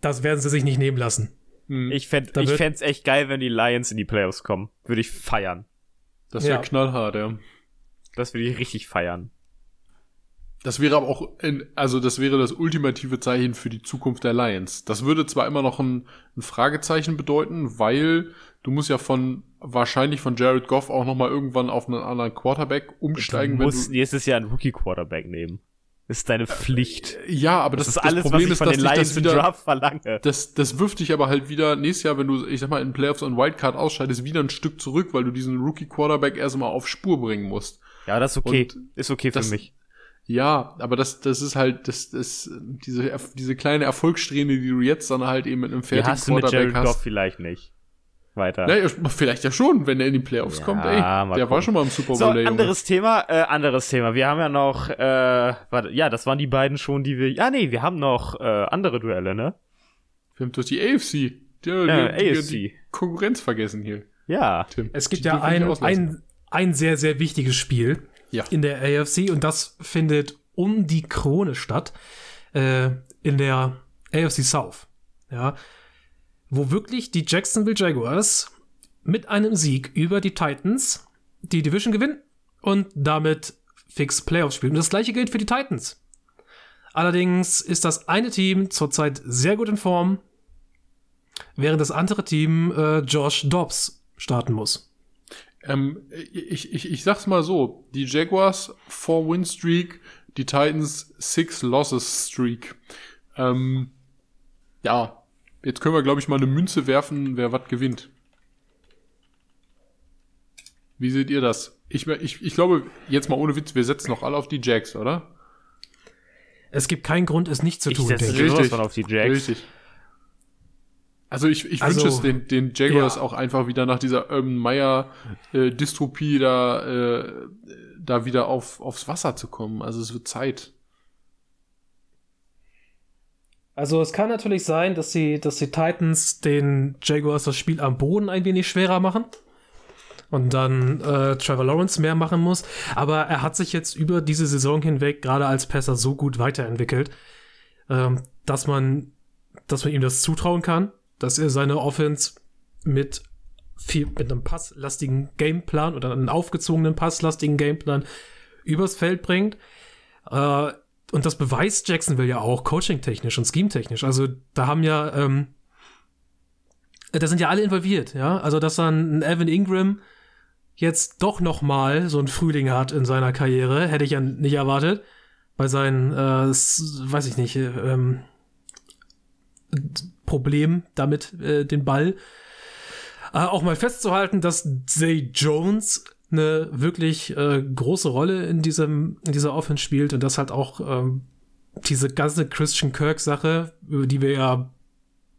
das werden sie sich nicht nehmen lassen. Hm. Ich fände ich fänd's echt geil, wenn die Lions in die Playoffs kommen. Würde ich feiern. Das wäre ja. knallhart, ja. Das würde ich richtig feiern. Das wäre aber auch, in, also das wäre das ultimative Zeichen für die Zukunft der Lions. Das würde zwar immer noch ein, ein Fragezeichen bedeuten, weil du musst ja von wahrscheinlich von Jared Goff auch noch mal irgendwann auf einen anderen Quarterback umsteigen. Du musst nächstes Jahr einen Rookie Quarterback nehmen ist deine Pflicht. Ja, aber das, das ist alles, das Problem was ich von ist, den Lions wieder, Draft verlange. Das, das wirft dich aber halt wieder nächstes Jahr, wenn du, ich sag mal, in Playoffs und Wildcard ausscheidest, wieder ein Stück zurück, weil du diesen Rookie Quarterback erstmal auf Spur bringen musst. Ja, das ist okay. Und ist okay für das, mich. Ja, aber das, das ist halt, das, das, diese, diese kleine Erfolgssträhne, die du jetzt dann halt eben mit einem fertigen die hast Quarterback du mit Jared hast. Goff vielleicht nicht weiter. Ja, vielleicht ja schon, wenn er in die Playoffs ja, kommt. Ey, der gucken. war schon mal im Super Bowl. So, anderes Thema, äh, anderes Thema. Wir haben ja noch, äh, warte, ja, das waren die beiden schon, die wir, ja, nee, wir haben noch äh, andere Duelle, ne? Wir haben durch die AFC. Die, ja, die, AFC. Die Konkurrenz vergessen hier. Ja. Tim. Es gibt die, ja ein, ein, ein sehr, sehr wichtiges Spiel ja. in der AFC und das findet um die Krone statt, äh, in der AFC South. Ja, wo wirklich die Jacksonville Jaguars mit einem Sieg über die Titans die Division gewinnen und damit fix Playoffs spielen. Und das gleiche gilt für die Titans. Allerdings ist das eine Team zurzeit sehr gut in Form, während das andere Team äh, Josh Dobbs starten muss. Ähm, ich, ich, ich sag's mal so: Die Jaguars 4-Win-Streak, die Titans 6-Losses-Streak. Ähm, ja, jetzt können wir, glaube ich, mal eine Münze werfen, wer was gewinnt. Wie seht ihr das? Ich, ich, ich glaube, jetzt mal ohne Witz, wir setzen noch alle auf die Jacks, oder? Es gibt keinen Grund, es nicht zu Ich tun. setze ich. sowas von auf die Jacks. Richtig. Also ich, ich Also, wünsche es den, den Jaguars ja. auch einfach wieder nach dieser Urban Meyer äh, Dystropie da, äh, da wieder auf, aufs Wasser zu kommen. Also es wird Zeit. Also es kann natürlich sein, dass die, dass die Titans den Jaguars das Spiel am Boden ein wenig schwerer machen. Und dann äh, Trevor Lawrence mehr machen muss. Aber er hat sich jetzt über diese Saison hinweg gerade als Passer so gut weiterentwickelt, ähm, dass man, dass man ihm das zutrauen kann, dass er seine Offense mit viel, mit einem passlastigen Gameplan oder einem aufgezogenen passlastigen Gameplan übers Feld bringt. Äh, und das beweist Jacksonville ja auch coaching-technisch und scheme-technisch. Also da haben ja, ähm, da sind ja alle involviert, ja. Also dass dann ein Evan Ingram jetzt doch noch mal so einen Frühling hat in seiner Karriere, hätte ich ja nicht erwartet. Bei seinen, äh, weiß ich nicht, äh, ähm, Problem damit, äh, den Ball äh, auch mal festzuhalten, dass Zay Jones eine wirklich äh, große Rolle in diesem in dieser Offense spielt und das halt auch ähm, diese ganze Christian Kirk Sache, über die wir ja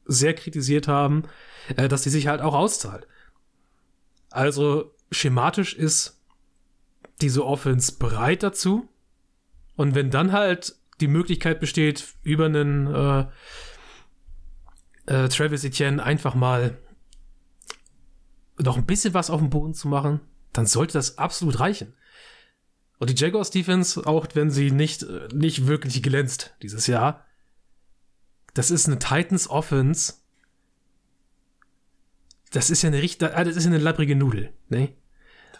sehr kritisiert haben, äh, dass die sich halt auch auszahlt. Also schematisch ist diese Offense bereit dazu und wenn dann halt die Möglichkeit besteht, über einen äh, äh, Travis Etienne einfach mal noch ein bisschen was auf dem Boden zu machen, dann sollte das absolut reichen. Und die Jaguars Defense, auch wenn sie nicht, äh, nicht wirklich glänzt dieses Jahr, das ist eine Titans Offense. Das ist ja eine richtig, das ist ja eine labbrige Nudel, ne?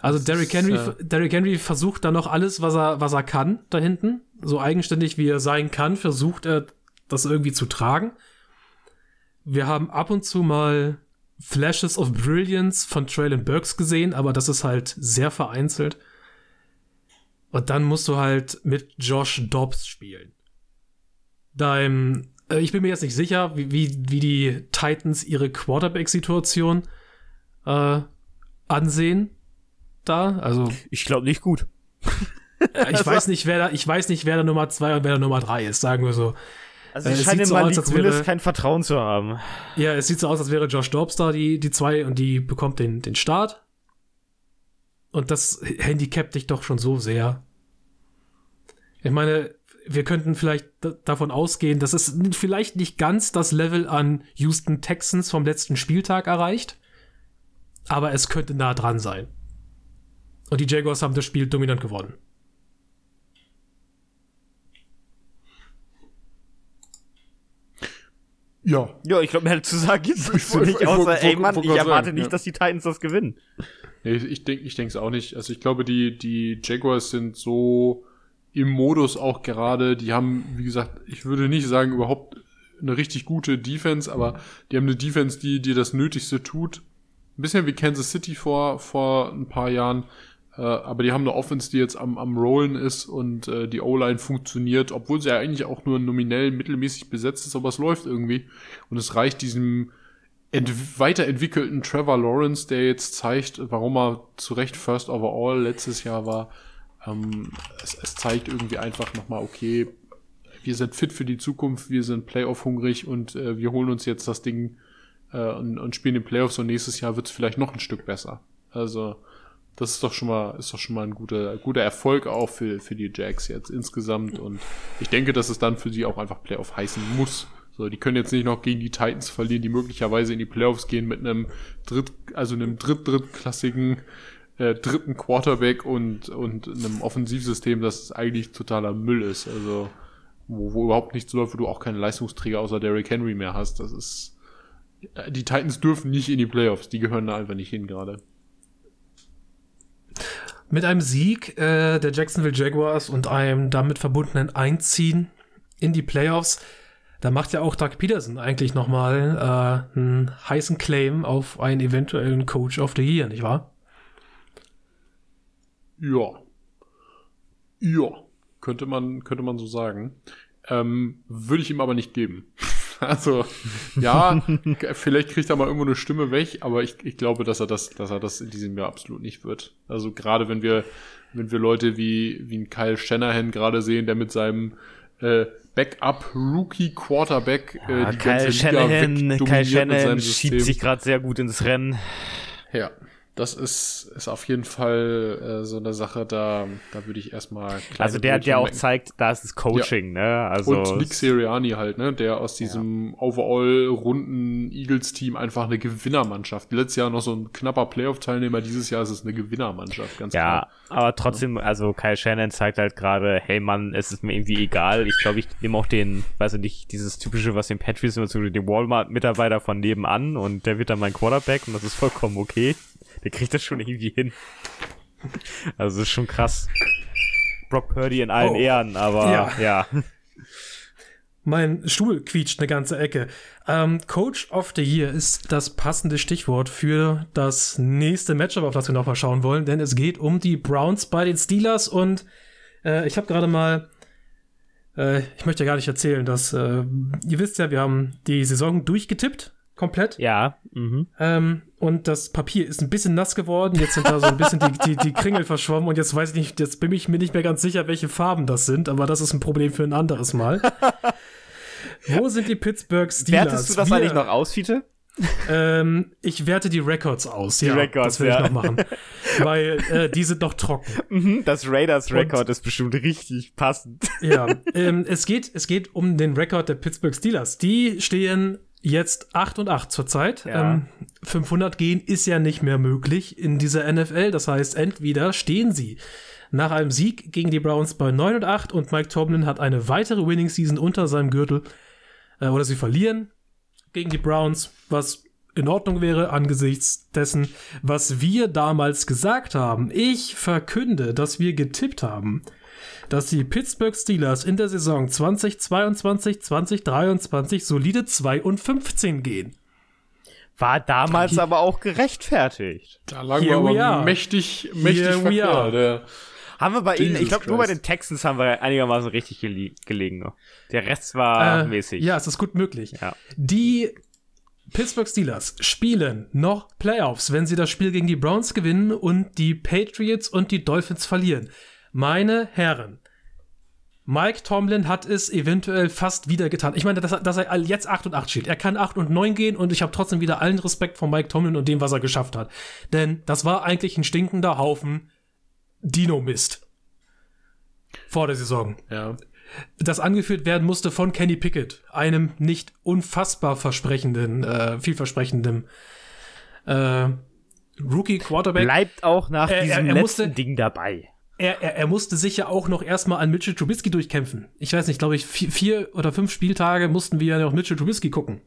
Also Derrick Henry, äh, Derrick Henry versucht da noch alles, was er, was er kann, da hinten. So eigenständig wie er sein kann, versucht er das irgendwie zu tragen. Wir haben ab und zu mal Flashes of Brilliance von Traylon Burks gesehen, aber das ist halt sehr vereinzelt. Und dann musst du halt mit Josh Dobbs spielen. Dein, äh, ich bin mir jetzt nicht sicher, wie, wie, wie die Titans ihre Quarterback-Situation äh, ansehen. Da, also Ich glaube nicht gut. ich weiß nicht, wer da, ich weiß nicht, wer da Nummer zwei und wer da Nummer drei ist, sagen wir so. Also Äh, ich es scheine so Malik aus, als Willis wäre- kein Vertrauen zu haben. Ja, es sieht so aus, als wäre Josh Dobbs da die, die zwei und die bekommt den, den Start. Und das handicapt dich doch schon so sehr. Ich meine, wir könnten vielleicht davon ausgehen, dass es vielleicht nicht ganz das Level an Houston Texans vom letzten Spieltag erreicht, aber es könnte nah dran sein. Und die Jaguars haben das Spiel dominant gewonnen. Ja. Ja, ich glaube, mehr zu sagen gibt's Ich nicht, ich außer, ey Mann, ich erwarte sagen, nicht, ja. dass die Titans das gewinnen. Nee, ich denke ich es auch nicht. Also ich glaube, die, die Jaguars sind so im Modus auch gerade, die haben, wie gesagt, ich würde nicht sagen, überhaupt eine richtig gute Defense, aber die haben eine Defense, die dir das Nötigste tut. Ein bisschen wie Kansas City vor, vor ein paar Jahren. Äh, aber die haben eine Offense, die jetzt am, am Rollen ist und äh, die O-Line funktioniert, obwohl sie ja eigentlich auch nur nominell mittelmäßig besetzt ist, aber es läuft irgendwie. Und es reicht diesem ent weiterentwickelten Trevor Lawrence, der jetzt zeigt, warum er zu Recht First Overall letztes Jahr war. Ähm, es, es zeigt irgendwie einfach nochmal, okay, wir sind fit für die Zukunft, wir sind Playoff-hungrig und äh, wir holen uns jetzt das Ding äh, und, und spielen in Playoffs und nächstes Jahr wird es vielleicht noch ein Stück besser. Also das ist doch schon mal, ist doch schon mal ein guter, guter Erfolg auch für, für die Jacks jetzt insgesamt und ich denke, dass es dann für sie auch einfach Playoff heißen muss. So, die können jetzt nicht noch gegen die Titans verlieren, die möglicherweise in die Playoffs gehen mit einem dritt, also einem dritt, drittklassigen äh, dritten Quarterback und, und einem Offensivsystem, das eigentlich totaler Müll ist. Also, wo, wo überhaupt nichts läuft, wo du auch keine Leistungsträger außer Derrick Henry mehr hast. Das ist. äh, Die Titans dürfen nicht in die Playoffs, die gehören da einfach nicht hin gerade. Mit einem Sieg äh, der Jacksonville Jaguars und einem damit verbundenen Einziehen in die Playoffs, da macht ja auch Doug Peterson eigentlich nochmal äh, einen heißen Claim auf einen eventuellen Coach of the Year, nicht wahr? Ja. Ja. Könnte man, könnte man so sagen. Ähm, würde ich ihm aber nicht geben. Also, ja, vielleicht kriegt er mal irgendwo eine Stimme weg, aber ich, ich glaube, dass er das, dass er das in diesem Jahr absolut nicht wird. Also gerade wenn wir, wenn wir Leute wie, wie ein Kyle Shanahan gerade sehen, der mit seinem äh, Backup-Rookie-Quarterback äh, ja, die Kyle ganze Shanahan, Liga Kyle Shanahan schiebt sich gerade sehr gut ins Rennen. Ja, das ist, ist auf jeden Fall äh, so eine Sache, da, da würde ich erstmal. Also der, der auch zeigt, da ist das Coaching, ja. ne? Also Und Nick Siriani halt, ne? Der aus diesem ja. overall runden Eagles-Team einfach eine Gewinnermannschaft. Letztes Jahr noch so ein knapper Playoff-Teilnehmer, dieses Jahr ist es eine Gewinnermannschaft, ganz ja, klar. Ja, aber trotzdem, also Kyle Shannon zeigt halt gerade, hey Mann, es ist mir irgendwie egal. Ich glaube, ich nehme auch den, weiß ich nicht, dieses typische, was den Patriots immer zu den Walmart-Mitarbeiter von nebenan und der wird dann mein Quarterback und das ist vollkommen okay der kriegt das schon irgendwie hin. Also das ist schon krass. Brock Purdy in allen oh, Ehren, aber ja. ja. Mein Stuhl quietscht eine ganze Ecke. Ähm, Coach of the Year ist das passende Stichwort für das nächste Matchup, auf das wir noch mal schauen wollen, denn es geht um die Browns bei den Steelers und äh, ich habe gerade mal, äh, ich möchte ja gar nicht erzählen, dass äh, ihr wisst ja, wir haben die Saison durchgetippt komplett. Ja. Mhm. Ähm, und das Papier ist ein bisschen nass geworden. Jetzt sind da so ein bisschen die, die, die Kringel verschwommen und jetzt weiß ich nicht, jetzt bin ich mir nicht mehr ganz sicher, welche Farben das sind, aber das ist ein Problem für ein anderes Mal. Wo sind die Pittsburgh Steelers? Wertest du das Wir, eigentlich noch aus, Fiete? ähm, ich werte die Records aus. Die ja, Records, das will ja. ich noch machen. Weil äh, die sind noch trocken. Mhm, das Raiders Record ist bestimmt richtig passend. Ja, ähm, es, geht, es geht um den Rekord der Pittsburgh Steelers. Die stehen jetzt 8 und 8 zurzeit. Ja. Ähm, 500 gehen ist ja nicht mehr möglich in dieser NFL. Das heißt, entweder stehen sie nach einem Sieg gegen die Browns bei 9 und 8 und Mike Tomlin hat eine weitere Winning Season unter seinem Gürtel äh, oder sie verlieren gegen die Browns, was in Ordnung wäre angesichts dessen, was wir damals gesagt haben. Ich verkünde, dass wir getippt haben, dass die Pittsburgh Steelers in der Saison 2022, 2023 solide 2 und 15 gehen. War damals aber auch gerechtfertigt. Da lagen Here wir aber mächtig, mächtig verkehrt. Haben wir bei Jesus ihnen, ich glaube, nur bei den Texans haben wir einigermaßen richtig gele gelegen. Der Rest war äh, mäßig. Ja, es ist gut möglich. Ja. Die Pittsburgh Steelers spielen noch Playoffs, wenn sie das Spiel gegen die Browns gewinnen und die Patriots und die Dolphins verlieren. Meine Herren, Mike Tomlin hat es eventuell fast wieder getan. Ich meine, dass, dass, er jetzt 8 und 8 steht. Er kann 8 und 9 gehen und ich habe trotzdem wieder allen Respekt vor Mike Tomlin und dem, was er geschafft hat. Denn das war eigentlich ein stinkender Haufen Dino-Mist. Vor der Saison. Ja. Das angeführt werden musste von Kenny Pickett, einem nicht unfassbar versprechenden, äh, vielversprechenden äh, Rookie Quarterback. Bleibt auch nach er, diesem er, er letzten musste, Ding dabei er, er, er musste sich ja auch noch erstmal an Mitchell Trubisky durchkämpfen. Ich weiß nicht, glaube ich, vier, vier, oder fünf Spieltage mussten wir ja noch Mitchell Trubisky gucken.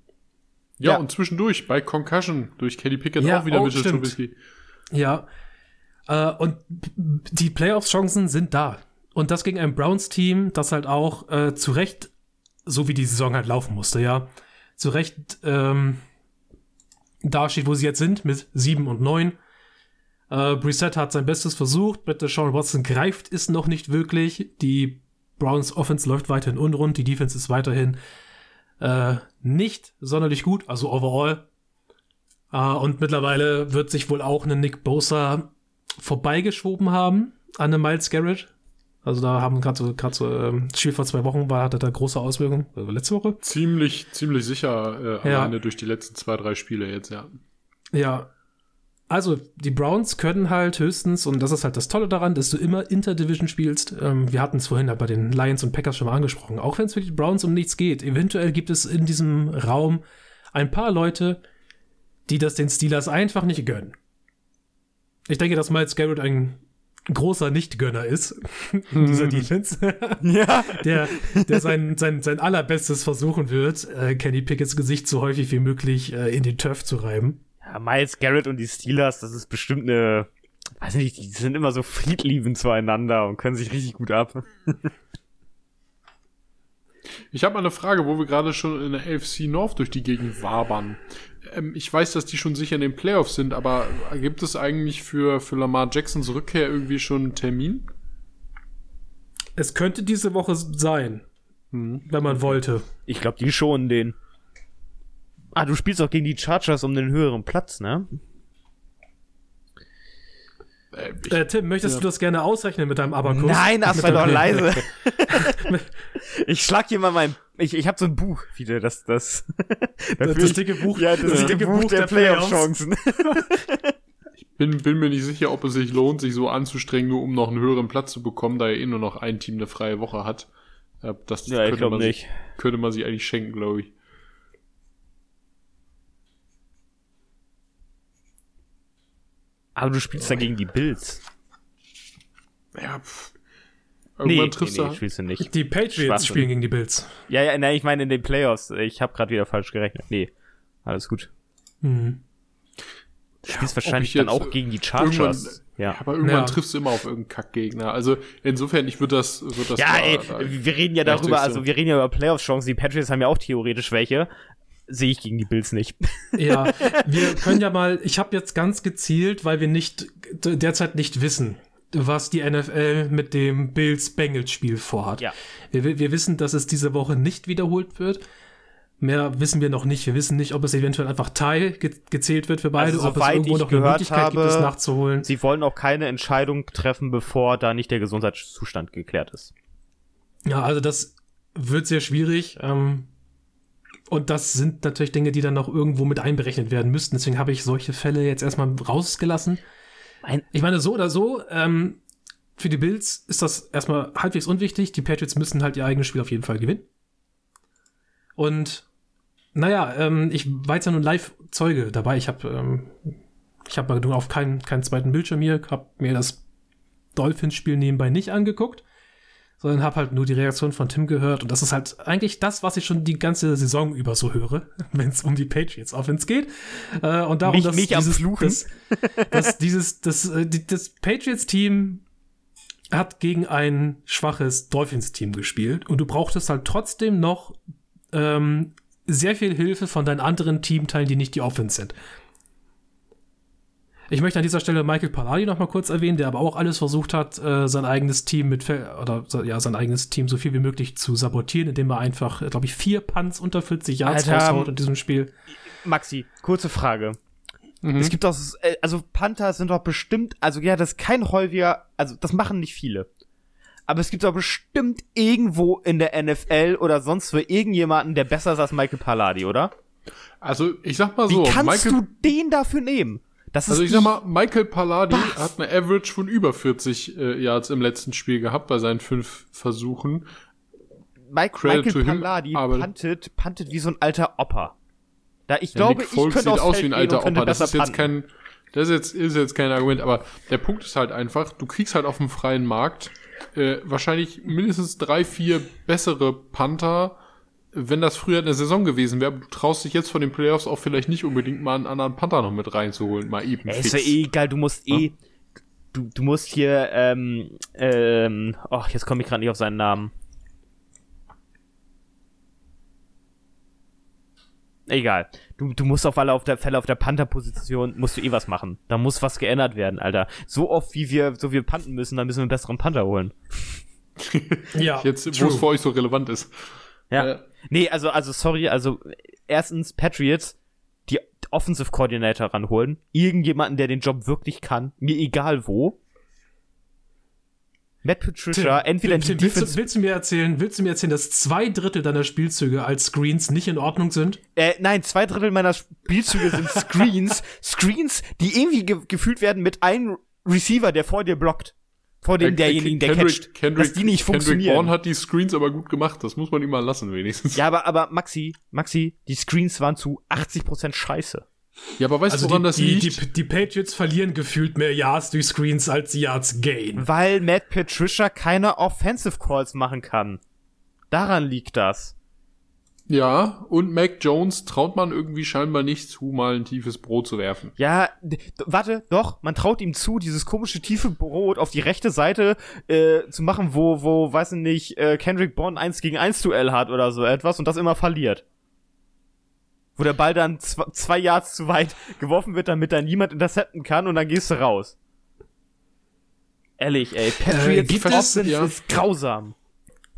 Ja, ja, und zwischendurch bei Concussion durch Kelly Pickett ja, auch wieder oh, Mitchell stimmt. Trubisky. Ja. Äh, und die Playoffs-Chancen sind da. Und das gegen ein Browns-Team, das halt auch äh, zu Recht, so wie die Saison halt laufen musste, ja, zu Recht ähm, da steht, wo sie jetzt sind, mit sieben und neun äh, Brissett hat sein Bestes versucht, mit der Sean Watson greift es noch nicht wirklich. Die Browns Offense läuft weiterhin unrund, die Defense ist weiterhin äh, nicht sonderlich gut, also overall. Äh, und mittlerweile wird sich wohl auch ein Nick Bosa vorbeigeschoben haben an eine Miles Garrett. Also da haben gerade so, gerade so ähm, Spiel vor zwei Wochen war, hatte da große Auswirkungen. Also letzte Woche? Ziemlich, ziemlich sicher äh, ja. alleine durch die letzten zwei, drei Spiele jetzt, ja. Ja, also, die Browns können halt höchstens, und das ist halt das Tolle daran, dass du immer Interdivision spielst. Ähm, wir hatten es vorhin ja bei den Lions und Packers schon mal angesprochen. Auch wenn es für die Browns um nichts geht, eventuell gibt es in diesem Raum ein paar Leute, die das den Steelers einfach nicht gönnen. Ich denke, dass Miles Garrett ein großer Nicht-Gönner ist in dieser Defense. ja. der, der sein, sein, sein allerbestes versuchen wird, äh, Kenny Pickett's Gesicht so häufig wie möglich äh, in den Turf zu reiben. Ja, Miles Garrett und die Steelers, das ist bestimmt eine, weiß nicht, die sind immer so friedliebend zueinander und können sich richtig gut ab. Ich habe mal eine Frage, wo wir gerade schon in der AFC North durch die Gegend wabern. Ähm, ich weiß, dass die schon sicher in den Playoffs sind, aber gibt es eigentlich für, für Lamar Jacksons Rückkehr irgendwie schon einen Termin? Es könnte diese Woche sein, hm. wenn man wollte. Ich glaube, die schonen den. Ah, du spielst auch gegen die Chargers um den höheren Platz, ne? Äh, ich, Äh, Tim, möchtest Ja. du das gerne ausrechnen mit deinem Abakus? Nein, das war doch leise. ich schlag hier mal mein. Ich, ich hab so ein Buch wieder, das, das. Das, das dicke Buch, ja, das, dicke Buch der, Playoff-Chancen. bin, bin mir nicht sicher, ob es sich lohnt, sich so anzustrengen, nur um noch einen höheren Platz zu bekommen, da ja eh nur noch ein Team eine freie Woche hat. Äh, Das ja, ich könnte, glaube man nicht. Sich, könnte man sich eigentlich schenken, glaube ich. Aber du spielst dann gegen die Bills. Ja, pff. Nee, Irgendwann nee, triffst nee, du. spielst du nicht. Die Patriots spielen gegen die Bills. Ja, ja, nein, ich meine in den Playoffs. Ich habe gerade wieder falsch gerechnet. Nee, alles gut. Mhm. Du spielst ob wahrscheinlich ich dann auch gegen die Chargers. Ja, Ja. aber irgendwann Ja. triffst du immer auf irgendeinen Kackgegner. Also insofern, ich würde das, würde das Ja, da- ey, da- wir reden ja darüber, also so. wir reden ja über Playoffs-Chancen. Die Patriots haben ja auch theoretisch welche. Sehe ich gegen die Bills nicht. Ja, wir können ja mal, ich habe jetzt ganz gezielt, weil wir nicht derzeit nicht wissen, was die NFL mit dem Bills-Bengals-Spiel vorhat. Ja. Wir, wir wissen, dass es diese Woche nicht wiederholt wird. Mehr wissen wir noch nicht. Wir wissen nicht, ob es eventuell einfach Teil ge gezählt wird für beide, Also, ob es irgendwo noch eine Möglichkeit gibt, habe, es nachzuholen. Sie wollen auch keine Entscheidung treffen, bevor da nicht der Gesundheitszustand geklärt ist. Ja, also das wird sehr schwierig. Ähm, und das sind natürlich Dinge, die dann noch irgendwo mit einberechnet werden müssten. Deswegen habe ich solche Fälle jetzt erstmal rausgelassen. Ich meine, so oder so, ähm, für die Bills ist das erstmal halbwegs unwichtig. Die Patriots müssen halt ihr eigenes Spiel auf jeden Fall gewinnen. Und naja, ähm, ich war jetzt ja nun Live-Zeuge dabei. Ich habe ähm, ich habe nur auf keinen, keinen zweiten Bildschirm hier, habe mir das Dolphins-Spiel nebenbei nicht angeguckt sondern habe halt nur die Reaktion von Tim gehört. Und das ist halt eigentlich das, was ich schon die ganze Saison über so höre, wenn es um die Patriots Offense geht. Äh, und darum, Mich- dass mich dieses, Fluchen. Das, dass dieses, das, äh, das Patriots-Team hat gegen ein schwaches Dolphins-Team gespielt und du brauchtest halt trotzdem noch ähm, sehr viel Hilfe von deinen anderen Teamteilen, die nicht die Offense sind. Ich möchte an dieser Stelle Michael Palladi noch mal kurz erwähnen, der aber auch alles versucht hat, äh, sein eigenes Team mit oder so- ja sein eigenes Team so viel wie möglich zu sabotieren, indem er einfach, glaube ich, vier Punts unter 40 Yards Alter, raushaut in diesem Spiel. Maxi, kurze Frage. Mhm. Es gibt doch, äh, also Panther sind doch bestimmt, also ja, das ist kein häufiger, also das machen nicht viele. Aber es gibt doch bestimmt irgendwo in der NFL oder sonst wo irgendjemanden, der besser ist als Michael Palladi, oder? Also, ich sag mal Wie so, kannst Michael, du den dafür nehmen? Das also ich sag mal, Michael Palladi Was? hat eine Average von über 40 äh, Yards im letzten Spiel gehabt bei seinen fünf Versuchen. Mike, to Michael him, Palladi aber- puntet, puntet wie so ein alter Opa. Da ich Ja, glaube, Nick ich Foles könnte sieht aus wie ein alter Opa. Das ist jetzt kein, das ist jetzt, ist jetzt kein Argument, aber der Punkt ist halt einfach, du kriegst halt auf dem freien Markt äh, wahrscheinlich mindestens drei, vier bessere Panther, wenn das früher in der Saison gewesen wäre. Du traust dich jetzt von den Playoffs auch vielleicht nicht unbedingt mal einen anderen Panther noch mit reinzuholen, mal eben. Ja, ist ja eh egal, du musst eh. Du, du musst hier, ähm, ähm, ach, jetzt komme ich gerade nicht auf seinen Namen. Egal. Du, du musst auf alle auf der Fälle auf der Panther-Position musst du eh was machen. Da muss was geändert werden, Alter. So oft wie wir, so wir panten müssen, dann müssen wir einen besseren Panther holen. Ja, Jetzt, wo es für euch so relevant ist. Ja. Äh, Nee, also, also, sorry, also, erstens, Patriots, die Offensive Coordinator ranholen. Irgendjemanden, der den Job wirklich kann. Mir egal wo. Matt Patricia, entweder Tim, die willst, du, willst du mir erzählen, willst du mir erzählen, dass zwei Drittel deiner Spielzüge als Screens nicht in Ordnung sind? Äh, nein, zwei Drittel meiner Spielzüge sind Screens. Screens, die irgendwie ge gefühlt werden mit einem Receiver, der vor dir blockt. Vor dem derjenigen, der Kendrick, catcht. Kendrick, dass die nicht Kendrick funktionieren. Bourne hat die Screens aber gut gemacht. Das muss man ihm mal lassen, wenigstens. ja, aber, aber Maxi, Maxi, die Screens waren zu 80% scheiße. Ja, aber weißt Also du, woran die, das die, liegt? die, die Patriots verlieren gefühlt mehr Yards durch Screens als sie Yards gain. Weil Matt Patricia keine Offensive Calls machen kann. Daran liegt das. Ja, und Mac Jones traut man irgendwie scheinbar nicht zu, mal ein tiefes Brot zu werfen. Ja, warte, doch, man traut ihm zu, dieses komische tiefe Brot auf die rechte Seite äh, zu machen, wo, wo, weiß ich nicht, äh, Kendrick Bourne 1 gegen 1 Duell hat oder so etwas und das immer verliert. Wo der Ball dann zw zwei Yards zu weit geworfen wird, damit da niemand intercepten kann und dann gehst du raus. Ehrlich, ey, Patriots gibt es- Offense ja. ist grausam.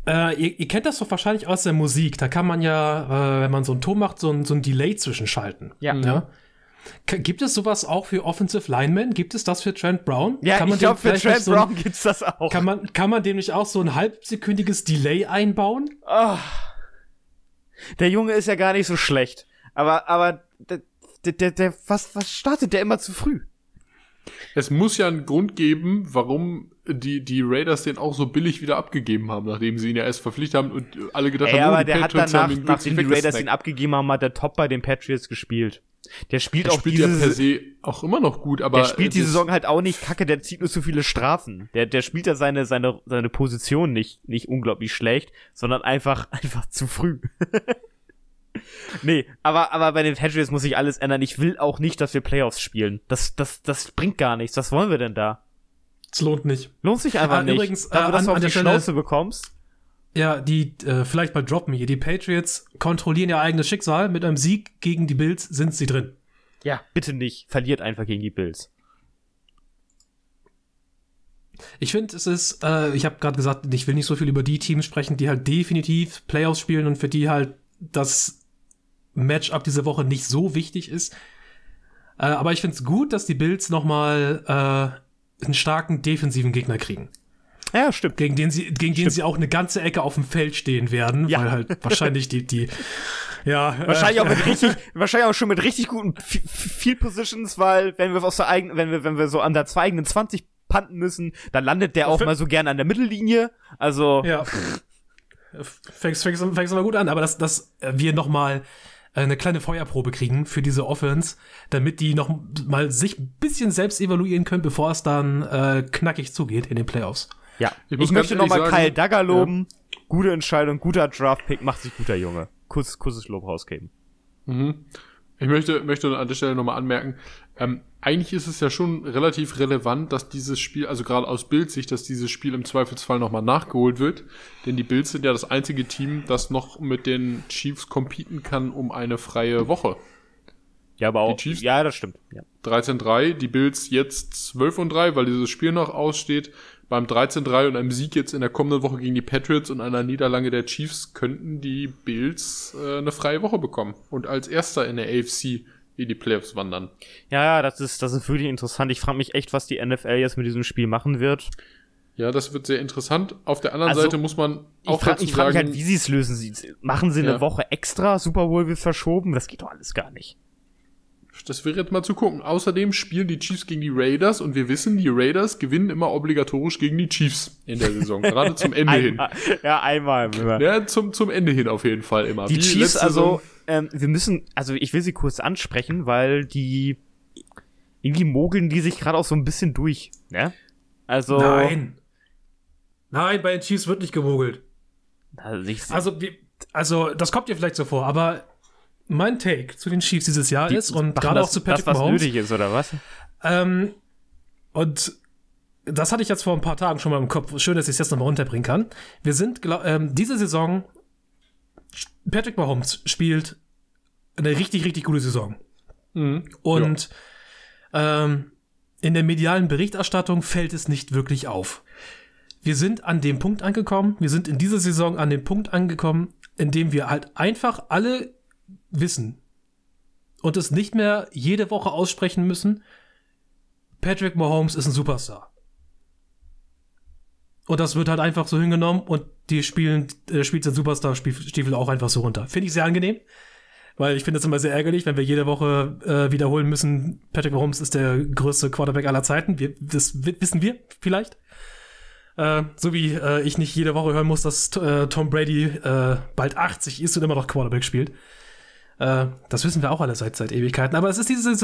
Äh, ihr, ihr, kennt das doch wahrscheinlich aus der Musik. Da kann man ja, äh, wenn man so einen Ton macht, so ein, so ein Delay zwischenschalten. Ja. ja? Gibt es sowas auch für Offensive Linemen? Gibt es das für Trent Brown? Ja, kann man ich glaube, für Trent so Brown gibt's das auch. Kann man, kann man dem nicht auch so ein halbsekündiges Delay einbauen? Oh. Der Junge ist ja gar nicht so schlecht. Aber, aber, der, der, der, was, was startet der immer zu früh? Es muss ja einen Grund geben, warum die, die Raiders den auch so billig wieder abgegeben haben, nachdem sie ihn ja erst verpflichtet haben und alle gedacht Ey, haben, aber oh, die der Patriots hat danach, nachdem die Raiders ihn abgegeben haben, hat der top bei den Patriots gespielt. Der spielt Der auch spielt diese, ja per se auch immer noch gut, aber der spielt die Saison halt auch nicht kacke, der zieht nur zu viele Strafen. Der, der spielt ja seine, seine, seine Position nicht, nicht unglaublich schlecht, sondern einfach, einfach zu früh. nee, aber, aber bei den Patriots muss sich alles ändern. Ich will auch nicht, dass wir Playoffs spielen. Das, das, das bringt gar nichts. Was wollen wir denn da? Es lohnt nicht. Lohnt sich einfach Ah, nicht. übrigens, Dafür, äh, dass an- du auf an die der Stelle- Schnauze bekommst. Ja, die, äh, vielleicht mal droppen hier. Die Patriots kontrollieren ihr eigenes Schicksal. Mit einem Sieg gegen die Bills sind sie drin. Ja, bitte nicht. Verliert einfach gegen die Bills. Ich finde, es ist, äh, ich habe gerade gesagt, ich will nicht so viel über die Teams sprechen, die halt definitiv Playoffs spielen und für die halt das Matchup diese Woche nicht so wichtig ist. Äh, aber ich finde es gut, dass die Bills noch mal äh, einen starken defensiven Gegner kriegen, Ja, stimmt. gegen den sie, gegen den sie auch eine ganze Ecke auf dem Feld stehen werden, Ja. weil halt wahrscheinlich die, die, ja, Wahrscheinlich äh, auch mit richtig, wahrscheinlich auch schon mit richtig guten Field Positions, weil wenn wir aus der eigenen, wenn wir, wenn wir so an der zwei eigenen 20 panten müssen, dann landet der auch mal so gerne an der Mittellinie. Also, Ja. Fängst, fängst, fängst mal gut an, aber dass, dass wir noch mal eine kleine Feuerprobe kriegen für diese Offense, damit die noch mal sich ein bisschen selbst evaluieren können, bevor es dann äh, knackig zugeht in den Playoffs. ja. Ich Ich, möchte nochmal Kyle Duggar loben. Gute Entscheidung, guter Draft-Pick, macht sich guter Junge. Kuss, kurzes Lob rausgeben. Mhm. Ich möchte, möchte an der Stelle nochmal anmerken, ähm, eigentlich ist es ja schon relativ relevant, dass dieses Spiel, also gerade aus Bildsicht, dass dieses Spiel im Zweifelsfall nochmal nachgeholt wird. Denn die Bills sind ja das einzige Team, das noch mit den Chiefs competen kann um eine freie Woche. Ja, aber auch. Die Chiefs- Ja, das stimmt. Ja. 13-3, die Bills jetzt 12 und 3, weil dieses Spiel noch aussteht. Beim 13-3 und einem Sieg jetzt in der kommenden Woche gegen die Patriots und einer Niederlage der Chiefs könnten die Bills äh, eine freie Woche bekommen und als erster in der AFC in die Playoffs wandern. ja, ja, das ist, das ist wirklich interessant. Ich frage mich echt, was die NFL jetzt mit diesem Spiel machen wird. Ja, das wird sehr interessant. Auf der anderen Also, Seite muss man Ich auch frage dazu ich frag mich sagen, halt, wie sie es lösen. Sie, machen sie eine Ja. Woche extra? Super Bowl wird verschoben? Das geht doch alles gar nicht. das wäre jetzt mal zu gucken. Außerdem spielen die Chiefs gegen die Raiders und wir wissen, die Raiders gewinnen immer obligatorisch gegen die Chiefs in der Saison, gerade zum Ende hin. Einmal, ja, einmal. immer. Ja, zum, zum Ende hin auf jeden Fall immer. Die Wie Chiefs, also, Saison. Ähm, wir müssen, also ich will sie kurz ansprechen, weil die irgendwie mogeln die sich gerade auch so ein bisschen durch, ne? Also, Nein. Nein, bei den Chiefs wird nicht gemogelt. also, Also, wir, also das kommt dir vielleicht so vor, aber mein Take zu den Chiefs dieses Jahr die ist und gerade auch zu Patrick das, was Mahomes. nötig ist, oder was? Ähm, und das hatte ich jetzt vor ein paar Tagen schon mal im Kopf. Schön, dass ich es jetzt nochmal unterbringen kann. Wir sind, glaub, ähm, diese Saison, Patrick Mahomes spielt eine richtig, richtig gute Saison. Mhm. Und ähm, in der medialen Berichterstattung fällt es nicht wirklich auf. Wir sind an dem Punkt angekommen, wir sind in dieser Saison an dem Punkt angekommen, in dem wir halt einfach alle wissen und es nicht mehr jede Woche aussprechen müssen, Patrick Mahomes ist ein Superstar. Und das wird halt einfach so hingenommen und die spielen, äh, spielt sein Superstar-Stiefel auch einfach so runter. Finde ich sehr angenehm. Weil ich finde es immer sehr ärgerlich, wenn wir jede Woche äh, wiederholen müssen, Patrick Mahomes ist der größte Quarterback aller Zeiten. Wir, das wi- wissen wir vielleicht. Äh, so wie äh, ich nicht jede Woche hören muss, dass äh, Tom Brady äh, bald 80 ist und immer noch Quarterback spielt. Äh, das wissen wir auch alle seit, seit Ewigkeiten. Aber es ist diese,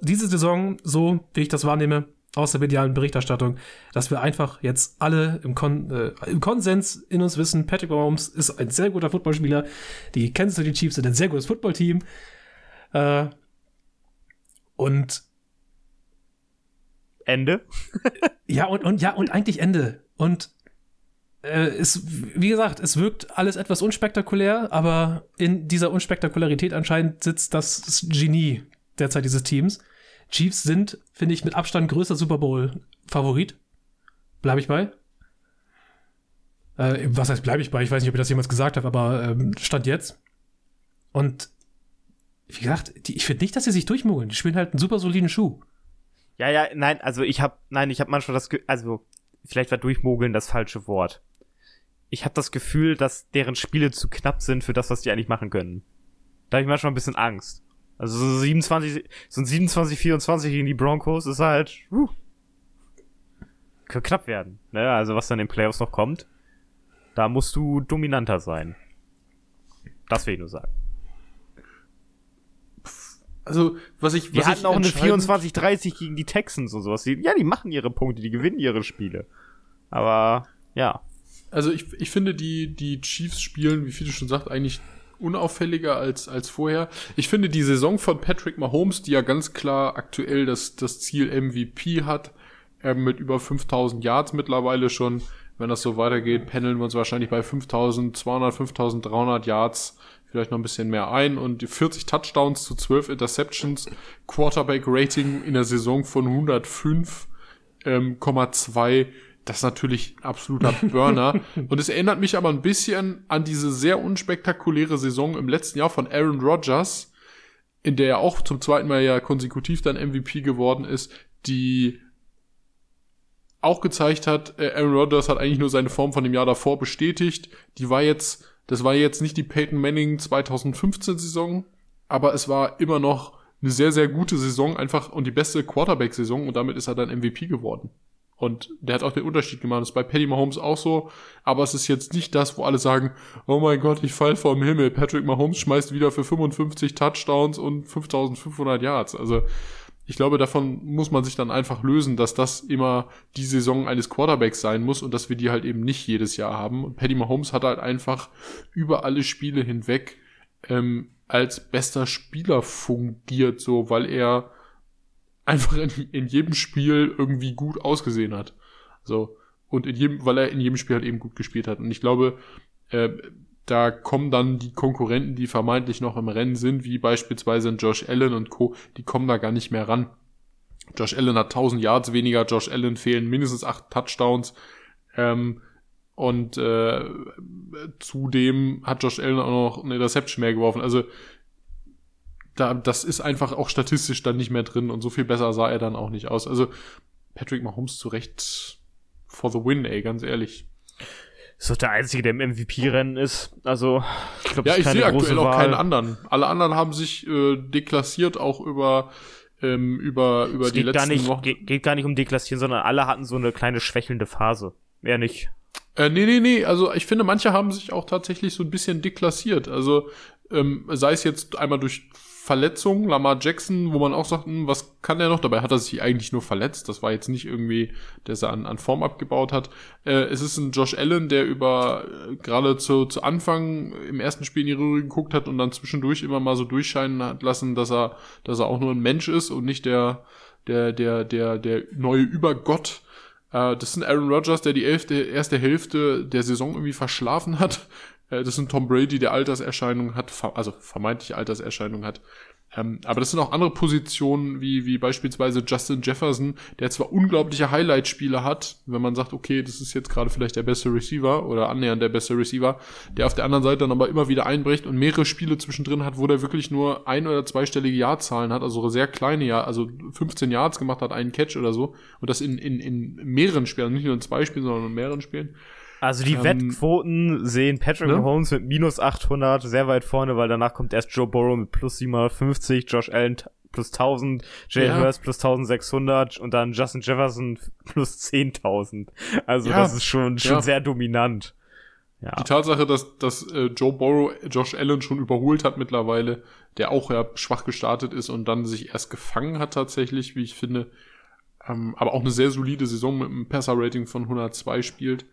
diese Saison so, wie ich das wahrnehme, aus der medialen Berichterstattung, dass wir einfach jetzt alle im, Kon äh, im Konsens in uns wissen, Patrick Mahomes ist ein sehr guter Footballspieler. Die Kansas City Chiefs sind ein sehr gutes Footballteam. Äh, und Ende? ja, und, und ja, und eigentlich Ende. Und äh, es, wie gesagt, es wirkt alles etwas unspektakulär, aber in dieser Unspektakularität anscheinend sitzt das Genie derzeit dieses Teams. Chiefs sind, finde ich, mit Abstand größter Super Bowl-Favorit. Bleibe ich bei. Äh, was heißt, bleibe ich bei? Ich weiß nicht, ob ich das jemals gesagt habe, aber ähm, stand jetzt. Und wie gesagt, die, ich finde nicht, dass sie sich durchmogeln. Die spielen halt einen super soliden Schuh. Ja, ja, nein, also ich habe, nein, ich habe manchmal das, Ge also vielleicht war durchmogeln das falsche Wort. Ich habe das Gefühl, dass deren Spiele zu knapp sind für das, was die eigentlich machen können. Da habe ich manchmal ein bisschen Angst. Also so 27, so ein 27, 24 gegen die Broncos ist halt, uh, könnte knapp werden. Ne? Also was dann in den Playoffs noch kommt, da musst du dominanter sein. Das will ich nur sagen. Also, was ich. Wir was hatten ich auch eine entscheidend- 24-30 gegen die Texans und sowas. Ja, die machen ihre Punkte, die gewinnen ihre Spiele. Aber, ja. Also ich, ich finde, die, die Chiefs spielen, wie viele schon sagt, eigentlich unauffälliger als, als vorher. Ich finde, die Saison von Patrick Mahomes, die ja ganz klar aktuell das, das Ziel MVP hat, ähm, mit über 5000 Yards mittlerweile schon, wenn das so weitergeht, pendeln wir uns wahrscheinlich bei 5200, 5300 Yards vielleicht noch ein bisschen mehr ein und die 40 Touchdowns zu 12 Interceptions, Quarterback Rating in der Saison von 105, ähm, 0,2. Das ist natürlich ein absoluter Burner. und es erinnert mich aber ein bisschen an diese sehr unspektakuläre Saison im letzten Jahr von Aaron Rodgers, in der er auch zum zweiten Mal ja konsekutiv dann MVP geworden ist, die auch gezeigt hat, äh, Aaron Rodgers hat eigentlich nur seine Form von dem Jahr davor bestätigt. Die war jetzt, das war jetzt nicht die Peyton Manning 2015 Saison, aber es war immer noch eine sehr, sehr gute Saison einfach und die beste Quarterback-Saison und damit ist er dann MVP geworden. Und der hat auch den Unterschied gemacht. Das ist bei Paddy Mahomes auch so. Aber es ist jetzt nicht das, wo alle sagen, oh mein Gott, ich fall vom Himmel. Patrick Mahomes schmeißt wieder für 55 Touchdowns und 5500 Yards. Also ich glaube, davon muss man sich dann einfach lösen, dass das immer die Saison eines Quarterbacks sein muss und dass wir die halt eben nicht jedes Jahr haben. Und Paddy Mahomes hat halt einfach über alle Spiele hinweg ähm, als bester Spieler fungiert, so, weil er einfach in, in jedem Spiel irgendwie gut ausgesehen hat. So. Und in jedem, weil er in jedem Spiel halt eben gut gespielt hat. Und ich glaube, äh, da kommen dann die Konkurrenten, die vermeintlich noch im Rennen sind, wie beispielsweise ein Josh Allen und Co., die kommen da gar nicht mehr ran. Josh Allen hat 1000 Yards weniger, Josh Allen fehlen mindestens acht Touchdowns. Ähm, und äh, zudem hat Josh Allen auch noch eine Interception mehr geworfen. Also da, das ist einfach auch statistisch dann nicht mehr drin und so viel besser sah er dann auch nicht aus. Also Patrick Mahomes zu Recht for the win, ey, ganz ehrlich. Ist doch der Einzige, der im MVP-Rennen ist. Also, ich glaube, Ja, ich sehe aktuell auch Wahl. keinen anderen. Alle anderen haben sich äh, deklassiert, auch über, ähm, über, über Es die geht letzten gar, nicht, Wochen. geht, geht gar nicht um Deklassieren, sondern alle hatten so eine kleine schwächelnde Phase. Mehr nicht. Äh, nee, nee, nee. Also ich finde, manche haben sich auch tatsächlich so ein bisschen deklassiert. Also ähm, sei es jetzt einmal durch Verletzungen, Lamar Jackson, wo man auch sagt, hm, was kann er noch? Dabei hat er sich eigentlich nur verletzt. Das war jetzt nicht irgendwie, dass er an, an Form abgebaut hat. Äh, es ist ein Josh Allen, der über äh, gerade zu, zu Anfang im ersten Spiel in die Röhre geguckt hat und dann zwischendurch immer mal so durchscheinen hat lassen, dass er, dass er auch nur ein Mensch ist und nicht der, der, der, der, der neue Übergott. Äh, das ist ein Aaron Rodgers, der die elfte, erste Hälfte der Saison irgendwie verschlafen hat. Äh, das ist ein Tom Brady, der Alterserscheinungen hat, also vermeintliche Alterserscheinungen hat. Ähm, aber das sind auch andere Positionen, wie, wie beispielsweise Justin Jefferson, der zwar unglaubliche Highlight-Spiele hat, wenn man sagt, okay, das ist jetzt gerade vielleicht der beste Receiver oder annähernd der beste Receiver, der auf der anderen Seite dann aber immer wieder einbricht und mehrere Spiele zwischendrin hat, wo der wirklich nur ein- oder zweistellige Jahrzahlen hat, also sehr kleine Jahr, also 15 Yards gemacht hat, einen Catch oder so, und das in, in, in mehreren Spielen, nicht nur in zwei Spielen, sondern in mehreren Spielen. Also die Ähm, Wettquoten sehen Patrick ne? Mahomes mit minus 800 sehr weit vorne, weil danach kommt erst Joe Burrow mit plus 750, Josh Allen plus 1000, Jalen Ja. Hurst plus 1600 und dann Justin Jefferson plus 10.000. Also Ja, das ist schon, schon ja. sehr dominant. Ja. Die Tatsache, dass, dass äh, Joe Burrow Josh Allen schon überholt hat mittlerweile, der auch ja schwach gestartet ist und dann sich erst gefangen hat tatsächlich, wie ich finde, ähm, aber auch eine sehr solide Saison mit einem Passer-Rating von 102 spielt.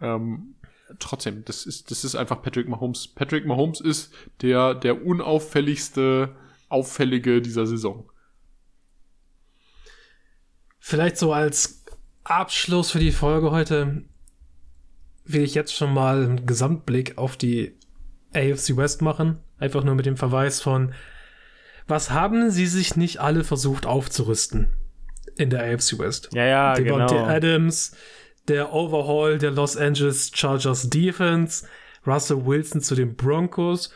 Ähm, trotzdem, das ist, das ist einfach Patrick Mahomes. Patrick Mahomes ist der, der unauffälligste Auffällige dieser Saison. Vielleicht so als Abschluss für die Folge heute will ich jetzt schon mal einen Gesamtblick auf die AFC West machen. Einfach nur mit dem Verweis von, was haben sie sich nicht alle versucht aufzurüsten in der AFC West? Ja, ja, Devontae genau. Adams, der Overhaul der Los Angeles Chargers Defense, Russell Wilson zu den Broncos.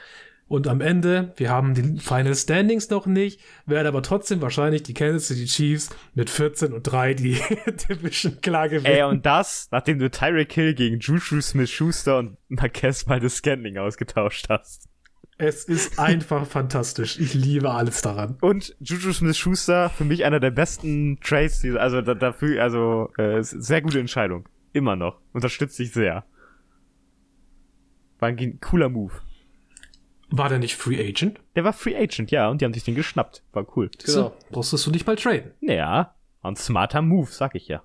Und am Ende, wir haben die Final Standings noch nicht, werden aber trotzdem wahrscheinlich die Kansas City Chiefs mit 14 und 3 die Division klar gewinnen. Ey, und das, nachdem du Tyreek Hill gegen Juju Smith-Schuster und Marquez Valdes Scanning ausgetauscht hast. Es ist einfach fantastisch. Ich liebe alles daran. Und Juju Smith-Schuster, für mich einer der besten Trades, also da, dafür, also äh, sehr gute Entscheidung. Immer noch. Unterstütze ich sehr. War ein cooler Move. War der nicht Free Agent? Der war Free Agent, ja, und die haben sich den geschnappt. War cool. So, brauchst du nicht mal traden. Ja, ein smarter Move, sag ich ja.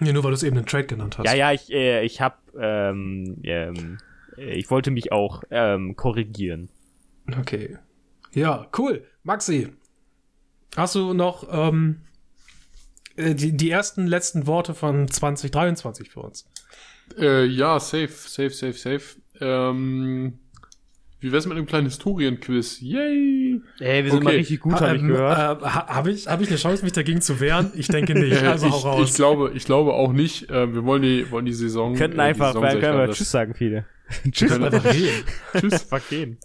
Ja, nur weil du es eben einen Trade genannt hast. Ja, ja, ich, äh, ich hab, ähm, ähm, äh, ich wollte mich auch ähm, korrigieren. Okay. Ja, cool. Maxi, hast du noch ähm, äh, die, die ersten letzten Worte von 2023 für uns? Äh, ja, safe, safe, safe, safe. Ähm, wie wär's mit einem kleinen Historienquiz? Yay! Ey, wir sind mal richtig gut, hab ich Ähm, gehört. Äh, ha, habe ich, hab ich eine Chance, mich dagegen zu wehren? Ich denke nicht. Also hau ich, raus. ich glaube, ich glaube auch nicht. Äh, wir wollen die, wollen die Saison. Wir könnten äh, einfach, Saison können wir. Tschüss sagen, viele. Tschüss, können einfach reden. Tschüss. Einfach gehen.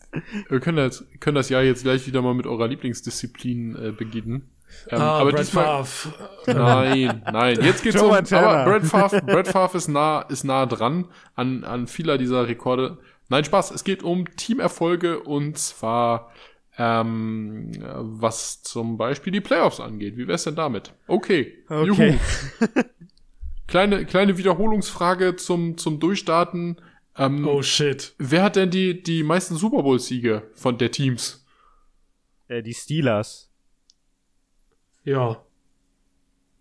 Wir können das, können das Jahr jetzt gleich wieder mal mit eurer Lieblingsdisziplin äh, beginnen. Ähm, Ah, aber Brett diesmal, Favre. Nein, nein. Jetzt geht's um. Aber Brett Favre, Brett Favre ist nah, ist nah dran an, an vieler dieser Rekorde. Nein, Spaß. Es geht um Teamerfolge und zwar ähm, was zum Beispiel die Playoffs angeht. Wie wär's denn damit? Okay. Okay. Kleine, kleine Wiederholungsfrage zum, zum Durchstarten. Ähm, Oh shit. Wer hat denn die, die meisten Super Bowl-Siege von der Teams? Äh, die Steelers. Ja,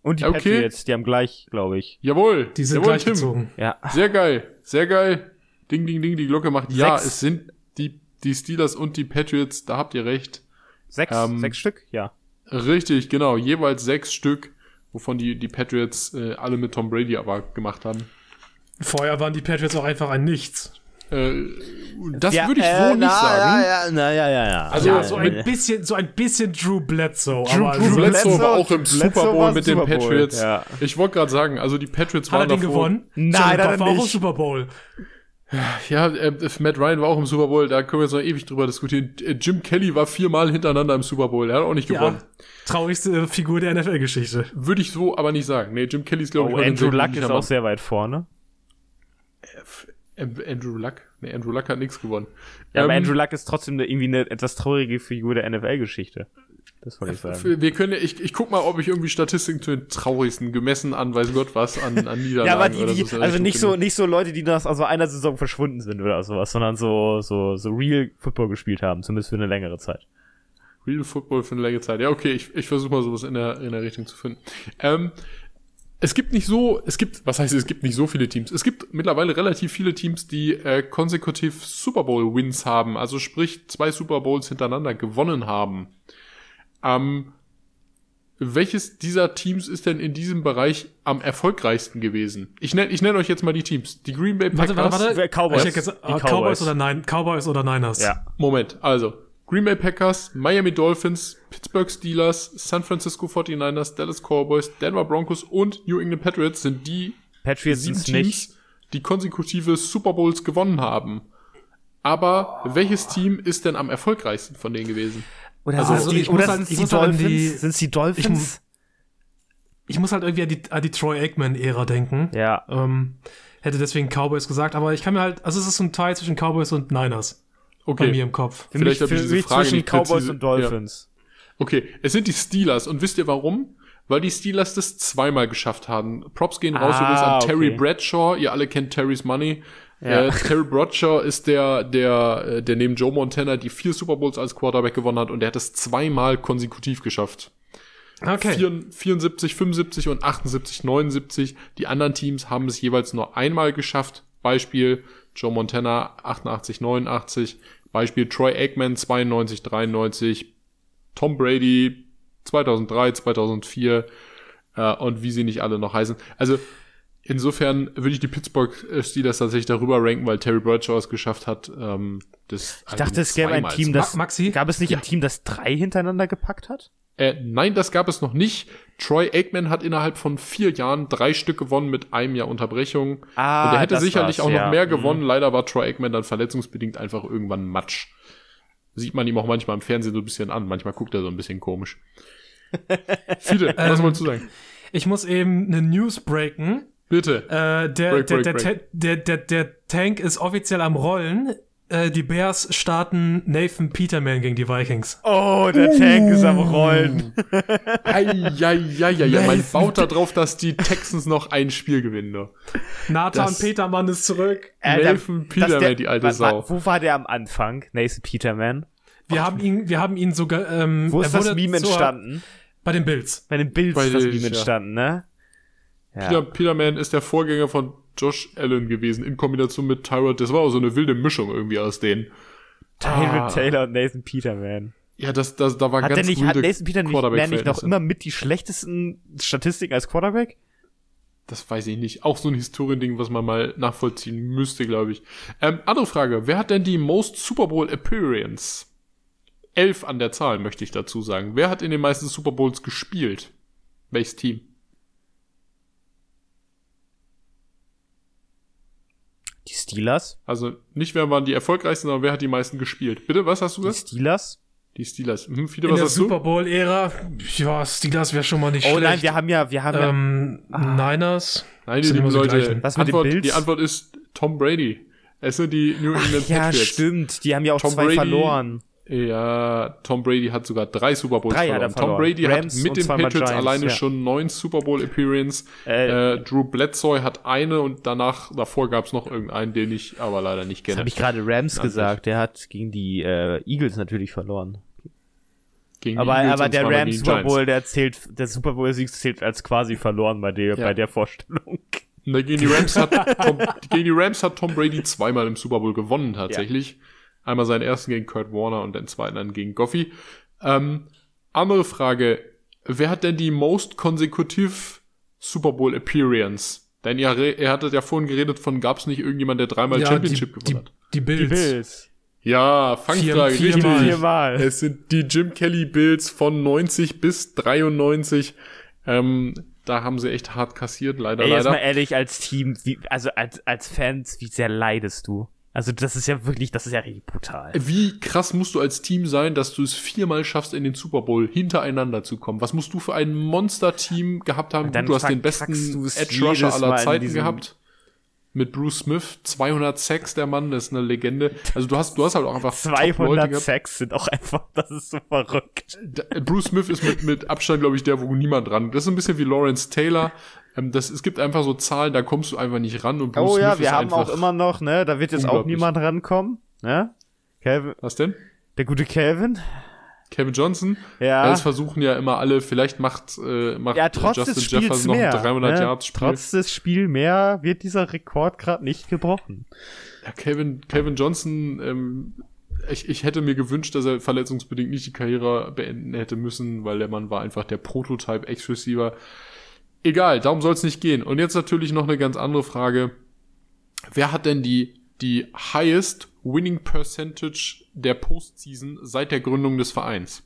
Und die Okay. Patriots, die haben gleich, glaube ich. Jawohl. die sind Jawohl, gleich Tim. gezogen. Ja. Sehr geil, sehr geil. Ding, ding, ding, die Glocke macht. Ja, Sechs. es sind die, die Steelers und die Patriots, da habt ihr recht. Sechs, Ähm, sechs Stück? Ja. Richtig, genau. Jeweils sechs Stück, wovon die, die Patriots äh, alle mit Tom Brady aber gemacht haben. Vorher waren die Patriots auch einfach ein Nichts. Äh, das ja, würde ich äh, so nicht na, sagen. Ja, ja, na, ja, ja, ja. Also, ja, so ein ja. bisschen, so ein bisschen Drew Bledsoe. Drew- aber Drew so- Bledsoe Bledsoe- war auch im Bledsoe Super Bowl mit den Super Bowl, Patriots. ja. Ich wollte gerade sagen, also die Patriots Hat er waren den davor. gewonnen? Nein, hat er Goff war auch im nicht. Super Bowl. Ja, äh, Matt Ryan war auch im Super Bowl, da können wir jetzt noch ewig drüber diskutieren. Äh, Jim Kelly war viermal hintereinander im Super Bowl, er hat auch nicht gewonnen. Ja, traurigste Figur der NFL-Geschichte. Würde ich so aber nicht sagen. Nee, Jim Kelly ist, glaube Oh, ich, Andrew Luck ist auch sehr weit vorne. Am- Andrew Luck? Nee, Andrew Luck hat nichts gewonnen. Ja, aber Ähm, Andrew Luck ist trotzdem irgendwie eine etwas traurige Figur der NFL-Geschichte. Das wollte ich sagen. Wir können, ich, ich guck mal, ob ich irgendwie Statistiken zu den traurigsten gemessen an, weiß Gott was, an, an Niederlagen Ja, aber die, oder die, so. also nicht so, nicht so Leute, die nach also einer Saison verschwunden sind oder sowas, sondern so, so, so real Football gespielt haben, zumindest für eine längere Zeit. Real Football für eine längere Zeit. Ja, okay, ich, ich versuche mal sowas in der, in der Richtung zu finden. Ähm, es gibt nicht so, es gibt, was heißt, es gibt nicht so viele Teams. Es gibt mittlerweile relativ viele Teams, die äh, konsekutiv Super Bowl Wins haben, also sprich zwei Super Bowls hintereinander gewonnen haben. Ähm, welches dieser Teams ist denn in diesem Bereich am erfolgreichsten gewesen? Ich nenne ich nenn euch jetzt mal die Teams. Die Green Bay Packers. Warte, warte, warte. Cowboys. Ich hätte gesagt, Die ah, Cowboys. Cowboys. oder Nein, Cowboys oder Niners. Ja. Moment, also Green Bay Packers, Miami Dolphins, Pittsburgh Steelers, San Francisco 49ers, Dallas Cowboys, Denver Broncos und New England Patriots sind die Patriots sieben Teams, nicht. die konsekutive Super Bowls gewonnen haben. Aber welches Team ist denn am erfolgreichsten von denen gewesen? Oder Also, also, ich die, muss oder halt- ich die halt an Dolphins? die- Sind's die Dolphins? Ich muss halt irgendwie an die, an die Troy Aikman-Ära denken. ja. Ähm, hätte deswegen Cowboys gesagt, aber ich kann mir halt, also es ist so ein Teil zwischen Cowboys und Niners bei mir Okay, im Kopf. Für Vielleicht mich, für diese mich Frage zwischen nicht Cowboys präzise- und Dolphins. okay, es sind die Steelers und wisst ihr warum? Weil die Steelers das zweimal geschafft haben. Props gehen raus Ah, übrigens an Terry okay. Bradshaw. Ihr alle kennt Terry's Money. Ja. Äh, Terry Bradshaw ist der, der, äh, der neben Joe Montana die vier Super Bowls als Quarterback gewonnen hat und der hat es zweimal konsekutiv geschafft. Okay. 74, 75 und 78, 79. Die anderen Teams haben es jeweils nur einmal geschafft. Beispiel Joe Montana 88, 89. Beispiel Troy Aikman 92, 93. Tom Brady 2003, 2004 äh, und wie sie nicht alle noch heißen. Also insofern würde ich die Pittsburgh äh, Steelers tatsächlich darüber ranken, weil Terry Bradshaw es geschafft hat. Ähm, das Ich dachte, es gäbe ein Team, das. Ma- Maxi? Gab es nicht Ja. ein Team, das drei hintereinander gepackt hat? Äh, nein, das gab es noch nicht. Troy Aikman hat innerhalb von vier Jahren drei Stück gewonnen mit einem Jahr Unterbrechung. Ah, Und er hätte sicherlich auch ja. noch mehr Mhm. gewonnen. Leider war Troy Aikman dann verletzungsbedingt einfach irgendwann Matsch. Sieht man ihm auch manchmal im Fernsehen so ein bisschen an. Manchmal guckt er so ein bisschen komisch. Viele, was Ähm, wolltest du sagen? Ich muss eben eine News breaken. Bitte. Äh, der, Break, der, break, der, break. Der, der, der Tank ist offiziell am Rollen. Äh, die Bears starten Nathan Peterman gegen die Vikings. Oh, der Tank ist am Rollen. Eieieiei, man baut da drauf, dass die Texans noch ein Spiel gewinnen. Ne? Nathan Das- Petermann ist zurück. Äh, der- Nathan dass Peterman, der- die alte Sau. Wo war der am Anfang? Nathan Peterman. Wir haben ihn, wir haben ihn sogar. Ähm, Wo ist das Meme zur- entstanden? Bei den Bills. Bei den Bills Bei ist das Meme ja. entstanden, ne? Peter, Ja. Peterman ist der Vorgänger von Josh Allen gewesen, in Kombination mit Tyrod. Das war auch so eine wilde Mischung irgendwie aus denen. David Ah. Taylor und Nathan Peterman. Ja, das, das, da war Hat der ganz nicht, hat Nathan Peterman nicht, mehr nicht noch immer mit die schlechtesten Statistiken als Quarterback? Das weiß ich nicht. Auch so ein Historiending, was man mal nachvollziehen müsste, glaube ich. Ähm, andere Frage. Wer hat denn die Most Super Bowl Appearance? Elf an der Zahl, möchte ich dazu sagen. Wer hat in den meisten Super Bowls gespielt? Welches Team? Die Steelers? Also nicht wer waren die erfolgreichsten, sondern wer hat die meisten gespielt? Bitte, was hast du Die gesagt? Steelers? Die Steelers. Hm, viele, In was der hast Super? Bowl-Ära, ja, Steelers wäre schon mal nicht Oh schlecht. nein, wir haben ja, wir haben ja, ähm, Niners. Nein, die Sind lieben die Leute. Was mit den Antwort, Bills? Die Antwort ist Tom Brady. Es sind die New England ja, Patriots. stimmt, die haben ja auch Tom zwei Brady- verloren. Ja, Tom Brady hat sogar drei Super Bowls Drei verloren. er Tom verloren. Brady Rams hat mit den Patriots Giants, alleine ja. schon neun Super Bowl Appearance. Äh, Äh, Drew Bledsoe hat eine und danach, davor gab es noch irgendeinen, den ich aber leider nicht Das kenne. habe ich gerade Rams Namentlich. gesagt, der hat gegen die äh, Eagles natürlich verloren. Gegen Aber, aber der Rams Super. Bowl, der zählt, der Super Bowl Sieg zählt als quasi verloren bei der, Ja. bei der Vorstellung. Ne, gegen, die Rams hat Tom, gegen die Rams hat Tom Brady zweimal im Super Bowl gewonnen, tatsächlich. Einmal seinen ersten gegen Kurt Warner und den zweiten dann gegen Goffy. Ähm, andere Frage. Wer hat denn die most consecutive Super Bowl Appearance? Denn ihr, ihr hattet ja vorhin geredet von, gab es nicht irgendjemand, der dreimal Championship die, gewonnen hat? die, die Bills. Ja, Fangfrage, Vier- richtig. viermal. Viermal. Es sind die Jim Kelly Bills von 90 bis 93. Ähm, da haben sie echt hart kassiert, leider, Ey, jetzt leider. mal ehrlich, als Team, wie, also als, als Fans, wie sehr leidest du? Also das ist ja wirklich, das ist ja richtig brutal. Wie krass musst du als Team sein, dass du es viermal schaffst, in den Super Bowl hintereinander zu kommen? Was musst du für ein Monster-Team gehabt haben? Dann du hast den besten du es Edge Rusher jedes Mal aller Zeiten gehabt. Mit Bruce Smith, 200 Sacks, der Mann, das ist eine Legende. Also du hast, du hast halt auch einfach Top-Leute 200 gehabt. Sacks sind auch einfach, das ist so verrückt. Bruce Smith ist mit, mit Abstand, glaube ich, der, wo niemand ran. Das ist ein bisschen wie Lawrence Taylor. Ähm, das, es gibt einfach so Zahlen, da kommst du einfach nicht ran. Und Bruce Oh ja, Smith wir haben auch immer noch, ne, da wird jetzt auch niemand rankommen, ne? Calvin, Was denn? der gute Calvin. Kevin Johnson? Ja. Das versuchen ja immer alle. Vielleicht macht, äh, macht Ja, trotz Justin des Spiels Jefferson noch mehr. ein 300 ne? Yards Spiel. Trotz des Spiel mehr wird dieser Rekord gerade nicht gebrochen. Ja, Kevin, Kevin Johnson, ähm, ich, ich hätte mir gewünscht, dass er verletzungsbedingt nicht die Karriere beenden hätte müssen, weil der Mann war einfach der Prototype Ex-Receiver. Egal, darum soll es nicht gehen. Und jetzt natürlich noch eine ganz andere Frage. Wer hat denn die, die highest winning percentage der Postseason seit der Gründung des Vereins?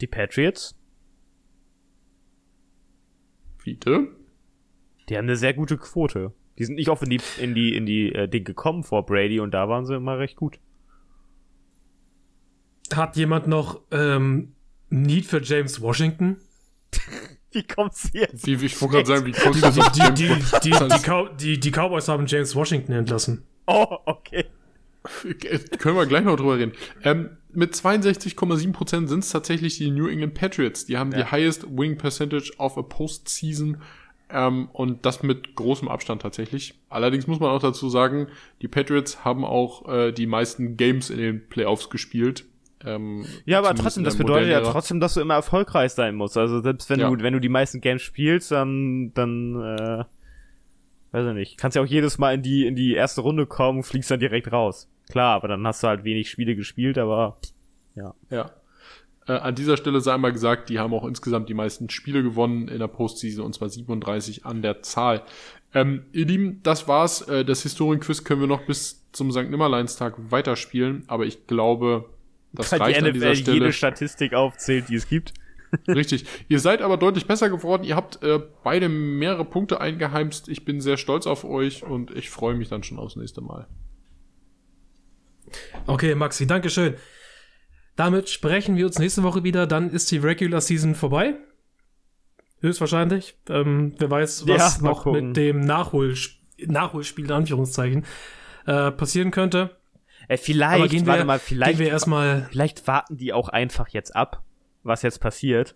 Die Patriots, Fiete? die haben eine sehr gute Quote. Die sind nicht oft in die, in die, in die äh, Ding gekommen vor Brady und da waren sie immer recht gut. Hat jemand noch ähm, Need für James Washington? Wie kommt's jetzt? Wie, ich wollte gerade sagen, wie kommst du Die, jetzt auf die, die, die, die, Cow die, die Cowboys haben James Washington entlassen. Oh, okay. Können wir gleich noch drüber reden. Ähm, mit 62,7% sind es tatsächlich die New England Patriots. Die haben die highest winning percentage of a postseason ähm, und das mit großem Abstand tatsächlich. Allerdings muss man auch dazu sagen, die Patriots haben auch äh, die meisten Games in den Playoffs gespielt. Ähm, Ja, aber trotzdem, das bedeutet ja trotzdem, dass du immer erfolgreich sein musst. Also selbst wenn Ja. du, wenn du die meisten Games spielst, dann, dann, äh, weiß ich nicht, kannst ja auch jedes Mal in die, in die erste Runde kommen und fliegst dann direkt raus. Klar, aber dann hast du halt wenig Spiele gespielt, aber Ja. Äh, an dieser Stelle sei einmal gesagt, die haben auch insgesamt die meisten Spiele gewonnen in der Postseason und zwar 37 an der Zahl. Ähm, ihr Lieben, das war's. Äh, das Historienquiz können wir noch bis zum St. Nimmerleinstag weiterspielen, aber ich glaube, Das Weil reicht die an dieser NFL Stelle. jede Statistik aufzählt, die es gibt. Richtig. Ihr seid aber deutlich besser geworden. Ihr habt äh, beide mehrere Punkte eingeheimst. Ich bin sehr stolz auf euch und ich freue mich dann schon aufs nächste Mal. Okay, Maxi, Dankeschön. Damit sprechen wir uns nächste Woche wieder. Dann ist die Regular Season vorbei. Höchstwahrscheinlich. Ähm, wer weiß, was Ja, noch gucken. mit dem Nachholsp Nachholspiel in Anführungszeichen äh, passieren könnte. Äh, Aber vielleicht, gehen warte wir, mal, vielleicht, gehen wir erstmal. vielleicht warten die auch einfach jetzt ab, was jetzt passiert.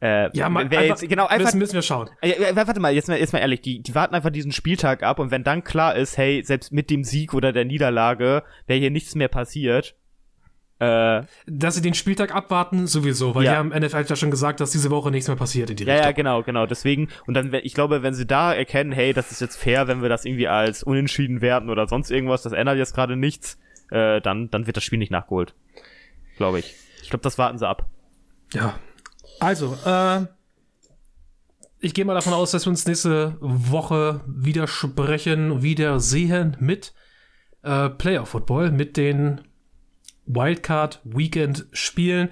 Äh, Ja, mal, wer einfach, jetzt, genau, einfach, müssen, müssen wir schauen. Äh, warte mal, jetzt mal, jetzt mal ehrlich, die, die warten einfach diesen Spieltag ab und wenn dann klar ist, hey, selbst mit dem Sieg oder der Niederlage wäre hier nichts mehr passiert, äh, Dass sie den Spieltag abwarten, sowieso, weil Ja. die haben NFL ja schon gesagt, dass diese Woche nichts mehr passiert in die ja, ja, Richtung. genau, genau, deswegen, und dann, ich glaube, wenn sie da erkennen, hey, das ist jetzt fair, wenn wir das irgendwie als unentschieden werten oder sonst irgendwas, das ändert jetzt gerade nichts, äh, dann, dann wird das Spiel nicht nachgeholt. Glaube ich. Ich glaube, das warten sie ab. Ja. Also, äh, ich gehe mal davon aus, dass wir uns nächste Woche wieder sprechen, wieder sehen mit äh, Player Football, mit den Wildcard Weekend Spielen.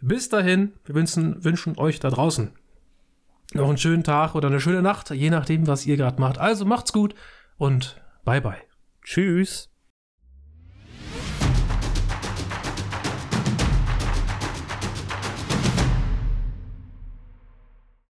Bis dahin, wir wünschen, wünschen euch da draußen noch einen schönen Tag oder eine schöne Nacht, je nachdem, was ihr gerade macht. Also macht's gut und bye bye. Tschüss.